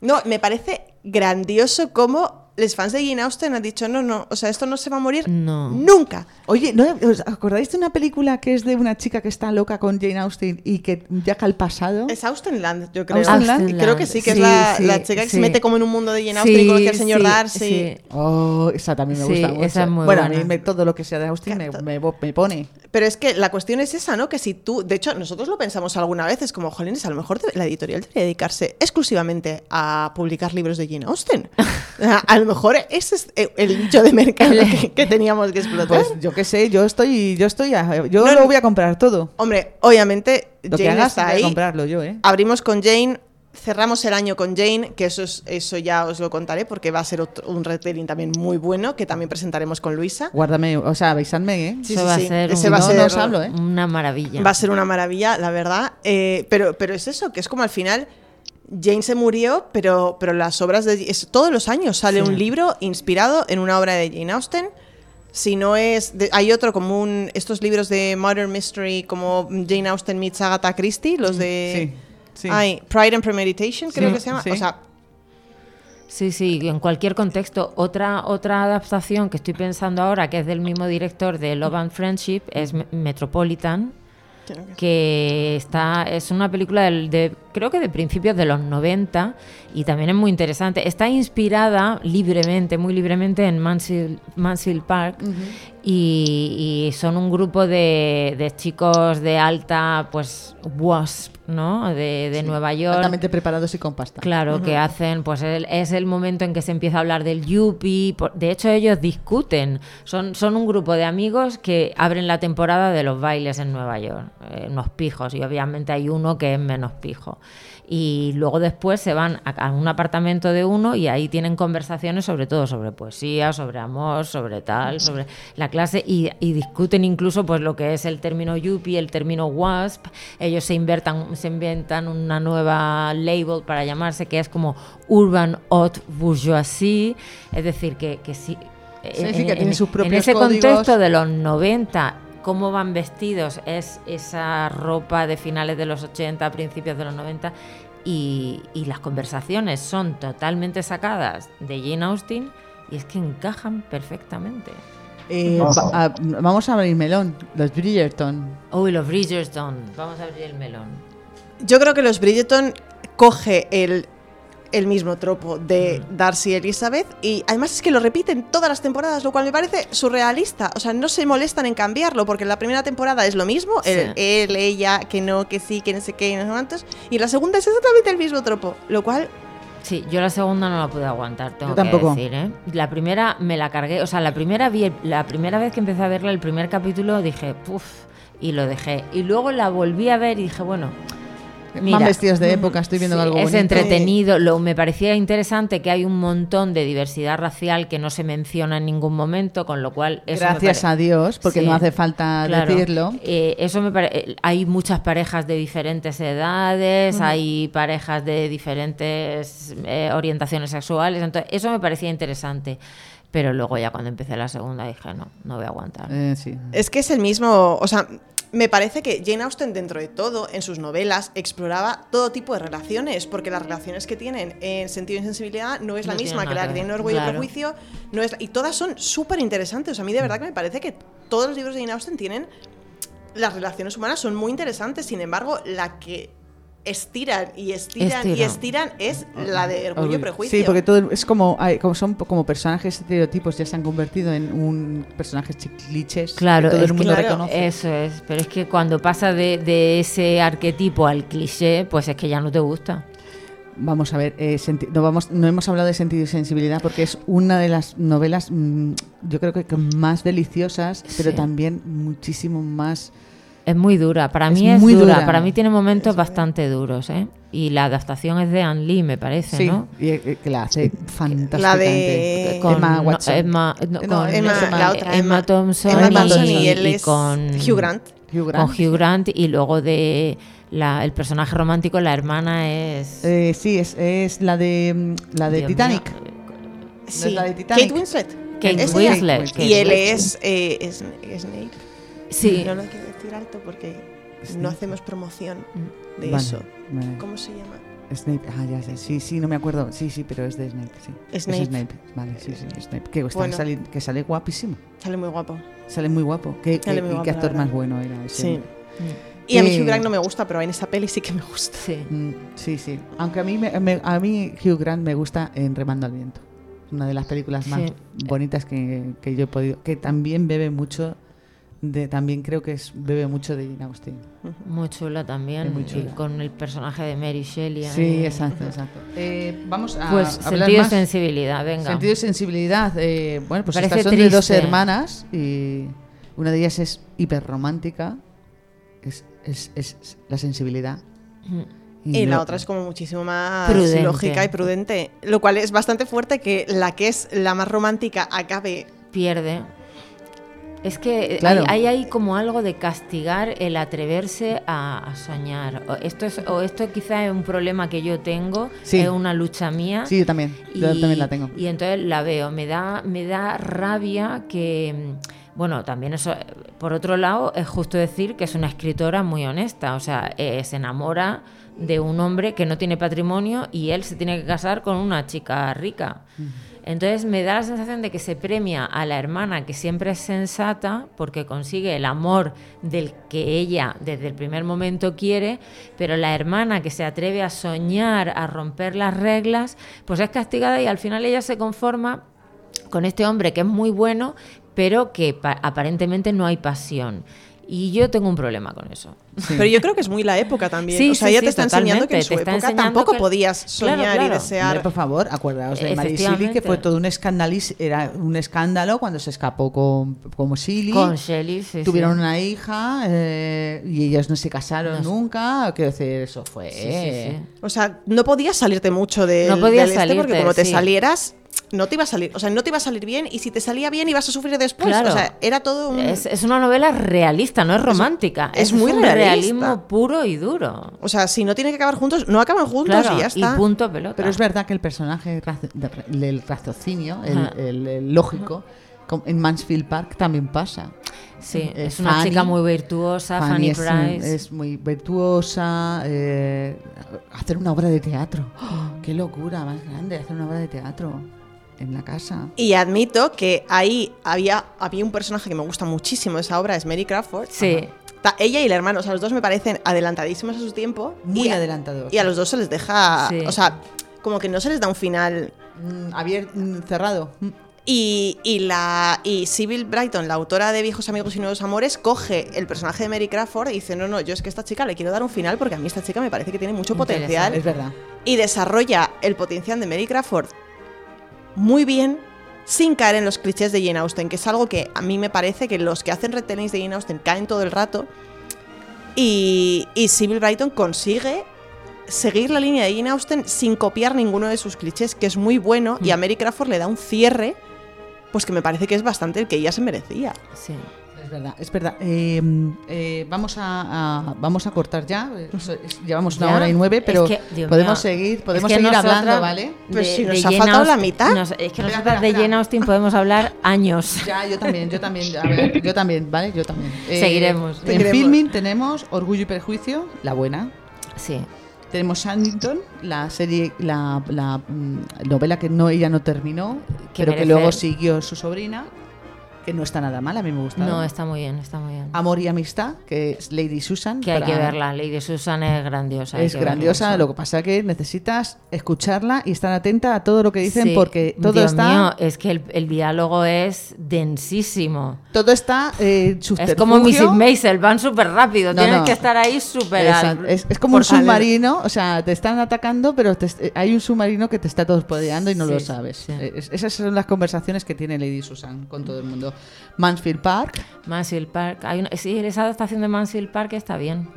No, me parece grandioso como los fans de Jane Austen han dicho, no, no, o sea, esto no se va a morir nunca. Oye, ¿no os acordáis de una película que es de una chica que está loca con Jane Austen y que viaja al pasado? Es Austenland, yo creo. Austenland. Y Creo que sí, que es la, sí, la chica que sí. se mete como en un mundo de Jane Austen y conoce al señor Darcy. Oh, esa también me Sí, gusta mucho. esa es muy bueno, a mí me- todo lo que sea de Austen me, me, me pone. Pero es que la cuestión es esa, ¿no? Que si tú, de hecho, nosotros lo pensamos alguna vez, es como, jolines, a lo mejor la editorial debería dedicarse exclusivamente a publicar libros de Jane Austen. a lo mejor ese es el nicho de mercado que, que teníamos que explotar. Pues yo qué sé, yo estoy, yo estoy, a- yo No, lo voy a comprar todo. Hombre, obviamente, Lo que hagas está ahí. comprarlo yo, ¿eh? Abrimos con Jane, cerramos el año con Jane, que eso, es, eso ya os lo contaré porque va a ser otro- un retelling también muy bueno, que también presentaremos con Luisa. Guárdame, o sea, avisadme, ¿eh? Sí, Eso sí, va sí. a ser, Ese un- va a no, ser- no os hablo, ¿eh? una maravilla. Va a ser una maravilla, la verdad. Eh, pero, pero es eso, que es como al final. Jane se murió, pero, pero las obras de. es- todos los años sale Sí. un libro inspirado en una obra de Jane Austen. Si no es. de- hay otro como un. Estos libros de Modern Mystery, como Jane Austen meets Agatha Christie, los de. Sí, sí. Ay, Pride and Premeditation, creo Sí, que se llama. sí. O sea, Sí, sí, en cualquier contexto. Otra, otra adaptación que estoy pensando ahora, que es del mismo director de Love and Friendship, es Me- Metropolitan, que está es una película del- de, creo que de principios de los 90 y también es muy interesante. Está inspirada libremente, muy libremente en Mansfield, Mansfield Park y, y son un grupo de, de chicos de alta, pues, WASP, ¿no? De, de Sí, Nueva York. Altamente preparados y con pasta. Claro, que hacen, pues el- es el momento en que se empieza a hablar del Yuppie. por- De hecho, ellos discuten. Son, son un grupo de amigos que abren la temporada de los bailes en Nueva York. eh, unos pijos, y obviamente hay uno que es menos pijo. Y luego después se van a, a un apartamento de uno y ahí tienen conversaciones sobre todo, sobre poesía, sobre amor, sobre tal, sobre la clase y, y discuten incluso pues lo que es el término yuppie, el término wasp. Ellos se inventan, se inventan una nueva label para llamarse que es como urban haute bourgeoisie, es decir, que, que sí. Sí, sí, que tienen sus en propios ese códigos. contexto de los 90, cómo van vestidos es esa ropa de finales de los 80, principios de los 90, y, y las conversaciones son totalmente sacadas de Jane Austen y es que encajan perfectamente. Eh, Vamos va- a a- vamos a abrir melón, los Bridgerton. Uy, los Bridgerton. Vamos a abrir el melón. yo creo que los Bridgerton coge el, el mismo tropo de Darcy y Elizabeth y además es que lo repiten todas las temporadas, lo cual me parece surrealista. O sea, no se molestan en cambiarlo porque en la primera temporada es lo mismo, Sí. el- él, ella, que no, que sí, que no sé qué, no sé cuántos, y en la segunda es exactamente el mismo tropo, lo cual Sí, yo la segunda no la pude aguantar, tengo Yo tampoco. que decir, ¿eh? La primera me la cargué, o sea, la primera vi, la primera vez que empecé a verla, el primer capítulo, dije, puff, y lo dejé. Y luego la volví a ver y dije, bueno, mira, Más vestidos de época, estoy viendo sí, algo es bonito. entretenido, lo, me parecía interesante que hay un montón de diversidad racial que no se menciona en ningún momento, con lo cual... eso Gracias pare- a Dios, porque Sí, no hace falta claro. decirlo. Eh, eso me pare- eh, Hay muchas parejas de diferentes edades, hay parejas de diferentes eh, orientaciones sexuales, entonces eso me parecía interesante. Pero luego ya cuando empecé la segunda dije, no, no voy a aguantar. Eh, sí. Es que es el mismo, o sea, me parece que Jane Austen dentro de todo, en sus novelas, exploraba todo tipo de relaciones, porque las relaciones que tienen en sentido y sensibilidad no es la No tienen misma que la que que tiene ver, Orgullo y. Prejuicio, no es, y todas son súper interesantes. A mí de verdad que me parece que todos los libros de Jane Austen tienen, las relaciones humanas son muy interesantes, sin embargo, la que estiran y estiran y Estiran. es la de Orgullo y Prejuicio. Sí, porque todo es como, hay- como son como personajes estereotipos, ya se han convertido en un personajes clichés Claro, que todo el mundo claro, reconoce. eso es. Pero es que cuando pasa de, de ese arquetipo al cliché, pues es que ya no te gusta. Vamos a ver, eh, senti- no, vamos, no hemos hablado de sentido y sensibilidad porque es una de las novelas, mm, yo creo que que más deliciosas, pero Sí. también muchísimo más... Es muy dura, para Es mí es muy dura. dura. para mí tiene momentos bastante duros, ¿eh? Y la adaptación es de Anne Lee, me parece, Sí, ¿no? y, eh, que la hace fantásticamente. La de- Con Emma no, Watson. Emma, no, No, con Emma- Emma- la otra, Emma Emma- Thompson, Emma y, Thompson y él es con Hugh Grant. Hugh Grant. Con Hugh Grant y luego de la, el personaje romántico, la hermana es Eh, sí, es, es la de mm, la de Dios Titanic. mío, ¿No es Sí, la de Titanic? Kate Winslet. Kate Es. Winslet, Kate Y él Winslet. es, eh, es Snape. Sí. No lo quiero decir alto porque Snape. no hacemos promoción de Vale, eso. vale. ¿Cómo se llama? Snape, ah, ya sé, sí, sí, no me acuerdo. Sí, sí, pero es de Snape, sí. Snape. Es Snape, vale, sí, sí, Snape. Que, está Bueno. sali- que sale guapísimo. Sale muy guapo. Sale muy guapo. ¿Qué, Sale qué- muy y guapo, qué actor más bueno era ese Sí. hombre. Y a mí Eh, Hugh Grant no me gusta, pero en esa peli sí que me gusta. Sí. Mm, Sí, sí. Aunque a mí, me- me- a mí Hugh Grant me gusta en Remando al Viento. Una de las películas más Sí. bonitas que, que yo he podido. Que también bebe mucho. De, también creo que es, bebe mucho de Jane Austen. Muy chula también. Es muy y chula. con el personaje de Mary Shelley. Sí, exacto, exacto. Eh, vamos a Pues hablar sentido y más. sensibilidad, venga. Sentido y sensibilidad. eh, bueno, pues Parece estas son de dos hermanas y una de ellas es hiperromántica. Es, es, es la sensibilidad. Y la no- otra es como muchísimo más Prudente. lógica y prudente. Lo cual es bastante fuerte que la que es la más romántica acabe. Pierde. Es que Claro. hay, hay ahí como algo de castigar el atreverse a, a soñar. O esto, es, o esto quizá es un problema que yo tengo, Sí. es una lucha mía. Sí, yo también. Yo también la tengo. Y entonces la veo, me da, me da rabia que, mm, bueno, también eso, eh, por otro lado, es justo decir que es una escritora muy honesta, o sea, eh, se enamora de un hombre que no tiene patrimonio y él se tiene que casar con una chica rica. Entonces me da la sensación de que se premia a la hermana que siempre es sensata porque consigue el amor del que ella desde el primer momento quiere, pero la hermana que se atreve a soñar, a romper las reglas, pues es castigada y al final ella se conforma con este hombre que es muy bueno, pero que pa- aparentemente no hay pasión. Y yo tengo un problema con eso. Pero yo creo que es muy la época también. Sí, o sea, sí, ella sí, te está enseñando que en su Te está época tampoco que- podías Claro, soñar y desear. Hombre, por favor, acordaos de Mary Shelley, que fue todo un escándalo, era un escándalo cuando se escapó con, con Shelley. Con Shelley, sí, Tuvieron sí. una hija eh, y ellos no se casaron No nunca. Quiero decir, eso fue. Sí, sí, sí. O sea, no podías salirte mucho del, No podías del este porque salirte, como te sí. salieras, no te iba a salir. O sea, no te iba a salir bien y si te salía bien ibas a sufrir después. Claro. O sea, era todo un. Es, es una novela realista, no es romántica. es muy un realista. realismo puro y duro. O sea, si no tienen que acabar juntos, no acaban juntos Claro, y ya está. punto pelota. Pero es verdad que el personaje del raciocinio, el, el- el lógico, en Mansfield Park también pasa. Sí, Eh, es una Fanny- chica muy virtuosa, Fanny, es, Price. es muy virtuosa. eh, hacer una obra de teatro. ¡Oh! ¡Qué locura más grande! Hacer una obra de teatro en la casa. Y admito que ahí había, había un personaje que me gusta muchísimo de esa obra, es Mary Crawford. Sí. Ella y el hermano, o sea, los dos me parecen adelantadísimos a su tiempo. Muy y a- adelantados. Y a los dos se les deja. Sí. O sea, como que no se les da un final Mm, abier- mm, cerrado. Mm. Y, y la, y Sybil Brighton, la autora de Viejos Amigos y Nuevos Amores, coge el personaje de Mary Crawford y dice, no, no, yo es que a esta chica le quiero dar un final porque a mí esta chica me parece que tiene mucho potencial. Es verdad. Y desarrolla el potencial de Mary Crawford muy bien, sin caer en los clichés de Jane Austen, que es algo que a mí me parece que los que hacen retellings de Jane Austen caen todo el rato. Y, y Sybil Brighton consigue seguir la línea de Jane Austen sin copiar ninguno de sus clichés, que es muy bueno, y a Mary Crawford le da un cierre, pues que me parece que es bastante el que ella se merecía. Sí. Es verdad, es verdad. Eh, eh, vamos a, a- vamos a cortar ya. Llevamos una ¿Ya? hora y nueve, pero Es que, podemos mío, seguir, podemos es que seguir hablando, ¿vale? Pues de- si nos ha faltado la Austen- mitad. nos- es que Espera, nosotras espera, de Jane. Austen podemos hablar años. Ya, yo también, yo también. A ver, yo también, ¿vale? Yo también. Eh, Seguiremos. En Seguiremos. filming tenemos Orgullo y Perjuicio, la buena. Sí. Tenemos Sandington, la serie, la, la, mm, novela que no ella no terminó, Que pero que merece- luego siguió su sobrina, que no está nada mal, a mí me gusta. No, está muy bien, está muy bien. Amor y Amistad, que es Lady Susan. Que hay para- que verla. Lady Susan es grandiosa. Es verla, grandiosa, lo que pasa que necesitas escucharla y estar atenta a todo lo que dicen Sí. porque todo Dios está mío, es que el, el diálogo es densísimo. todo está eh, Es como Mrs. Maisel, van súper rápido. No, Tienes no. que estar ahí súper al- es, es como por un submarino, o sea, te están atacando, pero te eh, hay un submarino que te está torpedeando y no Sí, lo sabes. sí. Eh, es- esas son las conversaciones que tiene Lady Susan con todo el mundo. Mansfield Park. Mansfield Park. Hay una, sí, esa adaptación de Mansfield Park está bien.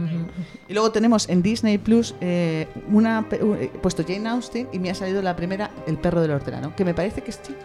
Y luego tenemos en Disney Plus eh, una u- eh, puesto Jane Austen y me ha salido la primera El perro del hortelano, que me parece que sí.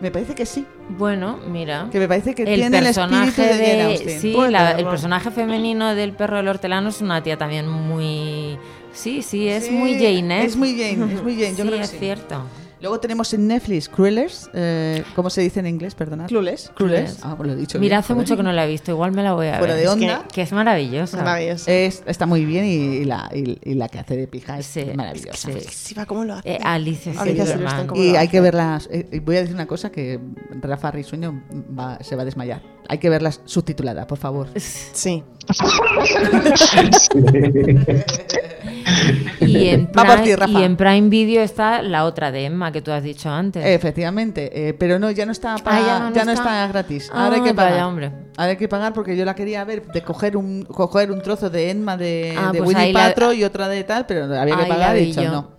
Me parece que sí. Bueno, mira. Que me parece que el tiene el personaje espíritu de, Jane de, Austen. sí, la- el personaje femenino del perro del hortelano es una tía también muy sí, sí, es Sí, muy Jane, ¿eh? Es muy Jane, es muy Jane, yo sí, creo que es sí. cierto. Luego tenemos en Netflix Cruellers, eh, ¿cómo se dice en inglés? Perdonad. Clueless. Cruellers. Ah, pues lo he dicho Mira, bien, hace joder. mucho que no la he visto, igual me la voy a Fuera ver. de Es que- onda. Que, es maravillosa. Es- está muy bien y, y la, y, y la que hace de pija es Sí, maravillosa. sí. Sí, va, ¿cómo lo hace? Eh, Silverman. Silverstone, ¿cómo Y hay hace? que verlas. eh, y voy a decir una cosa que Rafa Risueño va- se va a desmayar. Hay que verlas subtituladas, por favor. Sí. Y en, Va por Prime, ti, Rafa. y en Prime Video está la otra de Emma que tú has dicho antes. Efectivamente, eh, pero no, ya no está para- Ah, ya, ya no, está. está. gratis. Ah, Ahora hay que vaya, pagar. hombre. Ahora hay que pagar porque yo la quería ver de coger un coger un trozo de Enma de, Ah, de pues Winnie la- Paltrow y otra de tal, pero había que Ahí pagar y dicho no.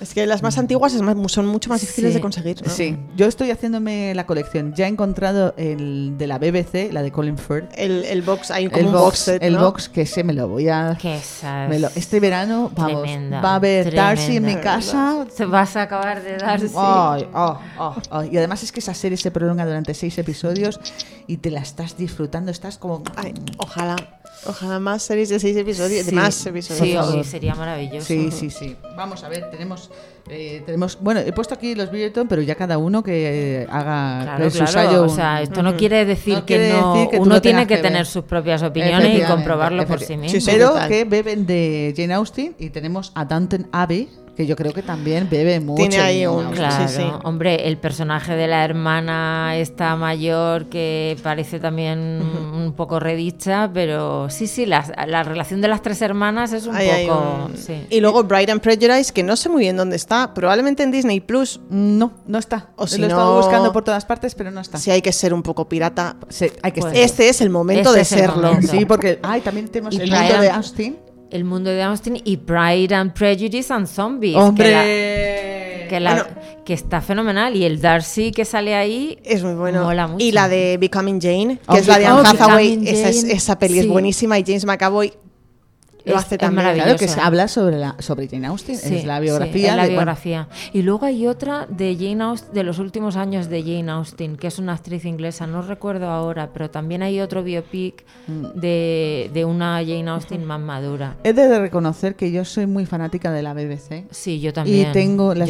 Es que las más antiguas son mucho más difíciles Sí. de conseguir. ¿no? Sí, yo estoy haciéndome la colección. Ya he encontrado el de la BBC, la de Colin Firth. El, el box, hay como El un box, box set, el box que se me lo voy a Que esa me lo- este verano vamos tremenda, va a haber Darcy en mi casa Se vas a acabar de dar sí. Ay, oh, oh, oh. Y además es que esa serie se prolonga durante seis episodios y te la estás disfrutando, estás como... Ay, ojalá. Ojalá más series de seis episodios. Sí, de más episodios. Sí, sería maravilloso. Sí, sí, sí. Vamos a ver, tenemos, eh, tenemos, bueno, he puesto aquí los Bridgerton, pero ya cada uno que eh, haga Claro, el claro. O sea, esto no quiere decir No que quiere no. decir que uno no tiene que que tener sus propias opiniones y comprobarlo por sí mismo. Sí, pero que beben de Jane Austen y tenemos a Downton Abbey, que yo creo que también bebe mucho. Tiene ahí un-. Claro, Sí, sí. hombre, el personaje de la hermana está mayor que parece también un poco redicha, pero sí, sí, la, la relación de las tres hermanas es un Ahí poco... un- sí. Y luego Bride and Prejudice, que no sé muy bien dónde está. Probablemente en Disney Plus. No, no está. O si Lo he no- estado buscando por todas partes, pero no está. Si hay que ser un poco pirata. Sí, hay que Pues-. Este es el momento Este de serlo. momento. Sí, porque ay, también tenemos Y el mundo de Austin. El mundo de Austin y Pride and Prejudice and Zombies. ¡Hombre! Que, la- que, la- Bueno. que está fenomenal. Y el Darcy que sale ahí. Es muy bueno. Mola mucho. Y la de Becoming Jane, que Oh, es la de Anne Hathaway. Becoming Esa, es- esa peli es sí. buenísima y James McAvoy lo Es- hace es también. maravilloso. Claro que se habla sobre la sobre Jane Austen, Sí, es la sí, biografía. es la de- bueno, biografía. Y luego hay otra de Jane Austen, de los últimos años de Jane Austen, que es una actriz inglesa, no recuerdo ahora, pero también hay otro biopic Mm. de, de una Jane Austen más madura. He de reconocer que yo soy muy fanática de la BBC. Sí, yo también. Y tengo las,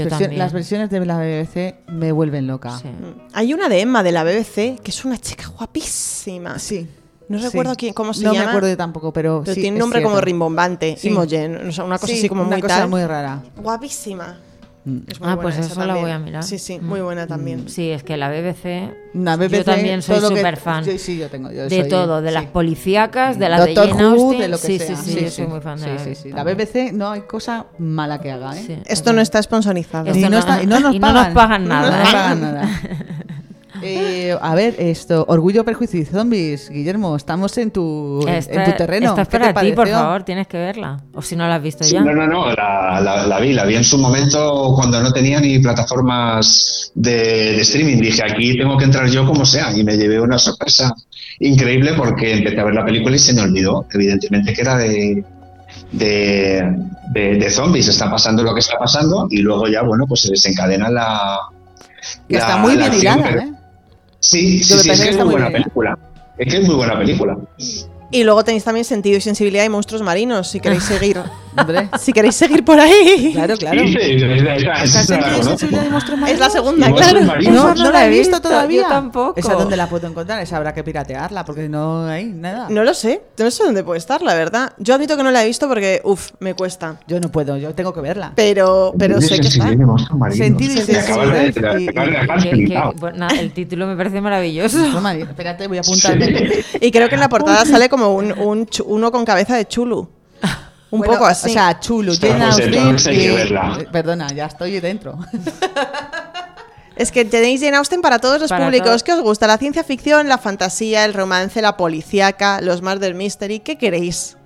versiones de la BBC me vuelven loca. Sí. Hay una de Emma de la BBC, que es una chica guapísima. Sí. No Sí. recuerdo quién, cómo se no llama. me acuerdo yo tampoco, pero, Pero sí, tiene un nombre como rimbombante. Sí. Imogen, o sea, una cosa Sí, así como una muy cosa tal. muy rara. Guapísima. Es muy Ah, buena pues esa eso la voy a mirar. Sí, sí, muy buena también. Sí, es que la BBC. La BBC, yo también soy súper fan. Sí, sí, yo tengo. yo de soy- todo, de las sí. policíacas, de las de Doctor Jane Who, Austen. de lo que sí, sea. sí, sí, yo soy muy fan de sí, la sí, BBC. sí. La BBC no hay cosa mala que haga, ¿eh? Esto no está sponsorizado. Y no, está- y no nos y no pagan. nos pagan nada, No nos ¿eh? pagan nada. Eh, a ver, esto, Orgullo, Perjuicio y Zombies. Guillermo, estamos en tu, en- Esta- en tu terreno. Esta es ¿Qué te para ti, por favor, tienes que verla. O si no la has visto Sí, ya. no, no, no, la, la- la vi, la vi en su momento cuando no tenía ni plataformas de, de streaming. Dije, aquí tengo que entrar yo como sea, y me llevé una sorpresa increíble porque empecé a ver la película y se me olvidó, evidentemente, que era de, de, de- de zombies. Está pasando lo que está pasando y luego ya, bueno, pues se desencadena la. Que la- está muy bien hilada, ¿eh? Sí, sí, es que es muy muy buena bien. película. Es que es muy buena película. Y luego tenéis también sentido y sensibilidad y monstruos marinos, si queréis seguir. Hombre. si queréis seguir por ahí. Claro, claro. Sí, sí, esa- esa- esa ¿Has la sentido conozco. sensibilidad de monstruos Es la segunda, claro. No, no no la he visto todavía. yo tampoco. ¿Esa dónde la puedo encontrar? Esa habrá que piratearla porque no hay nada. No lo sé, no sé dónde puede estar, la verdad. Yo admito que no la he visto porque, uff, me cuesta. Yo no puedo, yo tengo que verla. Pero, pero sé que está. marinos. Sentido y sensibilidad el título me parece maravilloso. Espérate, voy a apuntarme. Y creo que en la portada sale como un, uno con cabeza de chulu. Un Bueno, poco así. O sea, chulo, Pues Jane Austen. que verla. Perdona, ya estoy dentro. Es que tenéis Jane Austen para todos los Para públicos. todos. ¿Qué os gusta? La ciencia ficción, la fantasía, el romance, la policíaca, los murder mystery. ¿Qué queréis?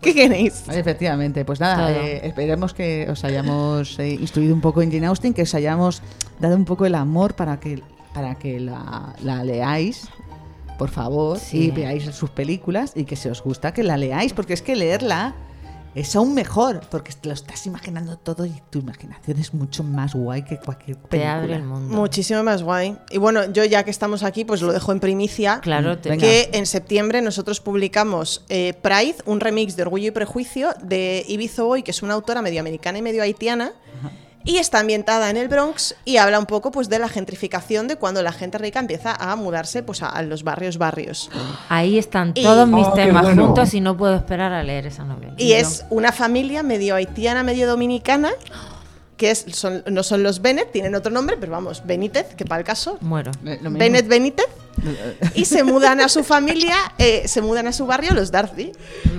¿Qué queréis? Efectivamente, pues nada, eh, esperemos que os hayamos eh, instruido un poco en Jane Austen, que os hayamos dado un poco el amor para que, para que la, la leáis, por favor, Sí. y veáis sus películas y que si os gusta que la leáis, porque es que leerla es aún mejor, porque te lo estás imaginando todo y tu imaginación es mucho más guay que cualquier Te película. abre el mundo. Muchísimo más guay. Y bueno, yo ya que estamos aquí, pues lo dejo en primicia. Claro, te- Venga. Que en septiembre nosotros publicamos eh, Pride, un remix de Orgullo y Prejuicio de Ibiza Boy, que es una autora medio americana y medio haitiana. Y está ambientada en el Bronx y habla un poco pues de la gentrificación de cuando la gente rica empieza a mudarse pues a, a los barrios barrios. Ahí están Y- todos mis Oh, temas bueno. juntos y no puedo esperar a leer esa novela. Y es una familia medio haitiana, medio dominicana, que es, son, no son los Bennett, tienen otro nombre, pero vamos, Benítez, que para el caso. Muero. Eh. Bennett Benítez. Y se mudan a su familia, eh, se mudan a su barrio los Darcy.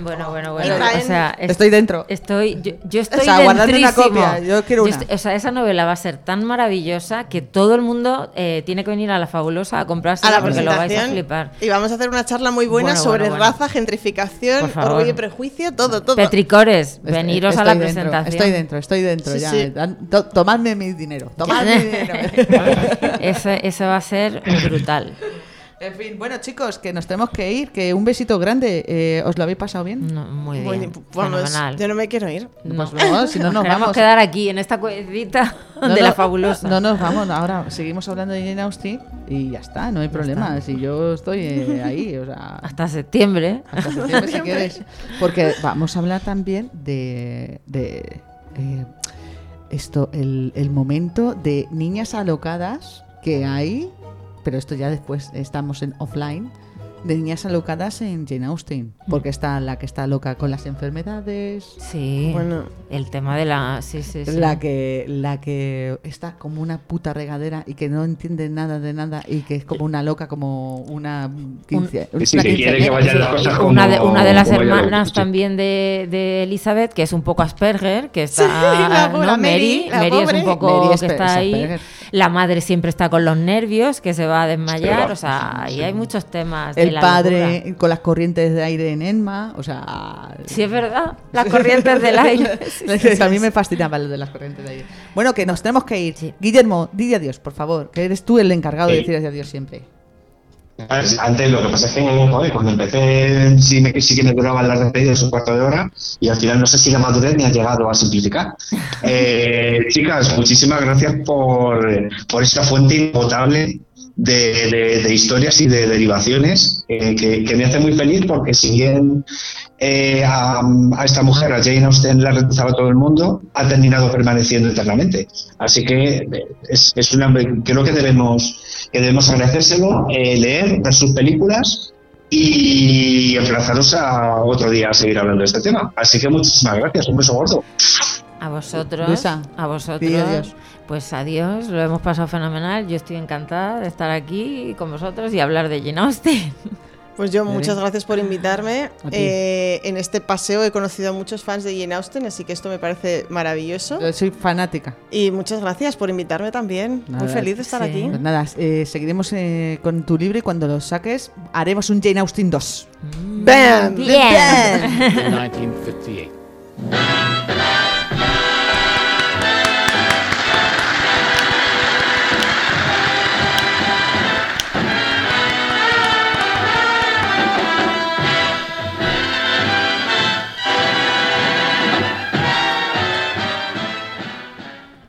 Bueno, bueno, bueno. traen- O sea, es- Estoy dentro. Estoy, yo, yo estoy O sea, guardadme una copia, yo quiero una. estoy- o sea, esa novela va a ser tan maravillosa que todo el mundo eh, tiene que venir a la fabulosa a comprarse A la porque lo vais a flipar. Y vamos a hacer una charla muy buena Bueno, sobre bueno, bueno. raza, gentrificación, orgullo y prejuicio, todo, todo. Petricores, Estoy- veniros a la dentro, presentación. Estoy dentro, estoy dentro Sí, ya. sí. To- tomadme mi dinero. Tomadme mi dinero. eso, eso va a ser brutal. En fin, bueno chicos, que nos tenemos que ir, que un besito grande. Eh, ¿Os lo habéis pasado bien? No, muy Muy- bien. vamos, fenomenal. yo no me quiero ir. Pues no, si no nos vamos. quedar aquí en esta cuevita No, de no, la fabulosa. No nos vamos, ahora seguimos hablando de Jane Austen y ya está, no hay problema. Si yo estoy eh, ahí, o sea, Hasta septiembre. hasta septiembre si quieres. Porque vamos a hablar también de, de eh, esto, el, el momento de niñas alocadas que hay, pero esto ya después estamos en offline, de niñas alocadas en Jane Austen. Porque está la que está loca con las enfermedades. Sí. Bueno. El tema de la. Sí, sí, sí. La que, la que está como una puta regadera y que no entiende nada de nada y que es como una loca, como una quince, Sí, sí, una que quiere que vayan las cosas como una de, una de las hermanas también de, de Elizabeth, que es un poco Asperger, que está. Sí, la- ¿no? la Mary, Mary, la Mary es un poco Mary es que está ahí. Asperger. La madre siempre está con los nervios, que se va a desmayar. Pero- O sea, ahí hay muchos temas. de El la padre locura. con las corrientes de aire en Enma, o sea... Sí, es verdad. Las corrientes del aire. Sí, sí, sí, a mí sí. me fascinaba lo de las corrientes de aire. Bueno, que nos tenemos que ir. Sí. Guillermo, di adiós, por favor, que eres tú el encargado de decir adiós siempre. Antes lo que pasa es que joder, cuando empecé sí, me, sí que me duraban las despedidas un cuarto de hora y al final no sé si la madurez me ha llegado a simplificar. Eh, chicas, muchísimas gracias por, por esa fuente impotable de, de- de historias y de derivaciones eh, que, que me hace muy feliz porque si bien eh, a, a esta mujer, a Jane Austen, la rechazaba todo el mundo, ha terminado permaneciendo eternamente. Así que eh, es, es una, creo que debemos, que debemos agradecérselo, eh, leer, ver sus películas y emplazaros a otro día a seguir hablando de este tema. Así que muchísimas gracias, un beso gordo. A vosotros, Luisa, a vosotros. Pues adiós, lo hemos pasado fenomenal. Yo estoy encantada de estar aquí con vosotros y hablar de Jane Austen. Pues yo, muchas gracias por invitarme. Eh, en este paseo he conocido a muchos fans de Jane Austen, así que esto me parece maravilloso. Yo soy fanática. Y muchas gracias por invitarme también. Muy feliz de estar sí. aquí. Pues nada, eh, seguiremos eh, con tu libro y cuando lo saques haremos un Jane Austen 2. ¡Bam! Bien. in 1958.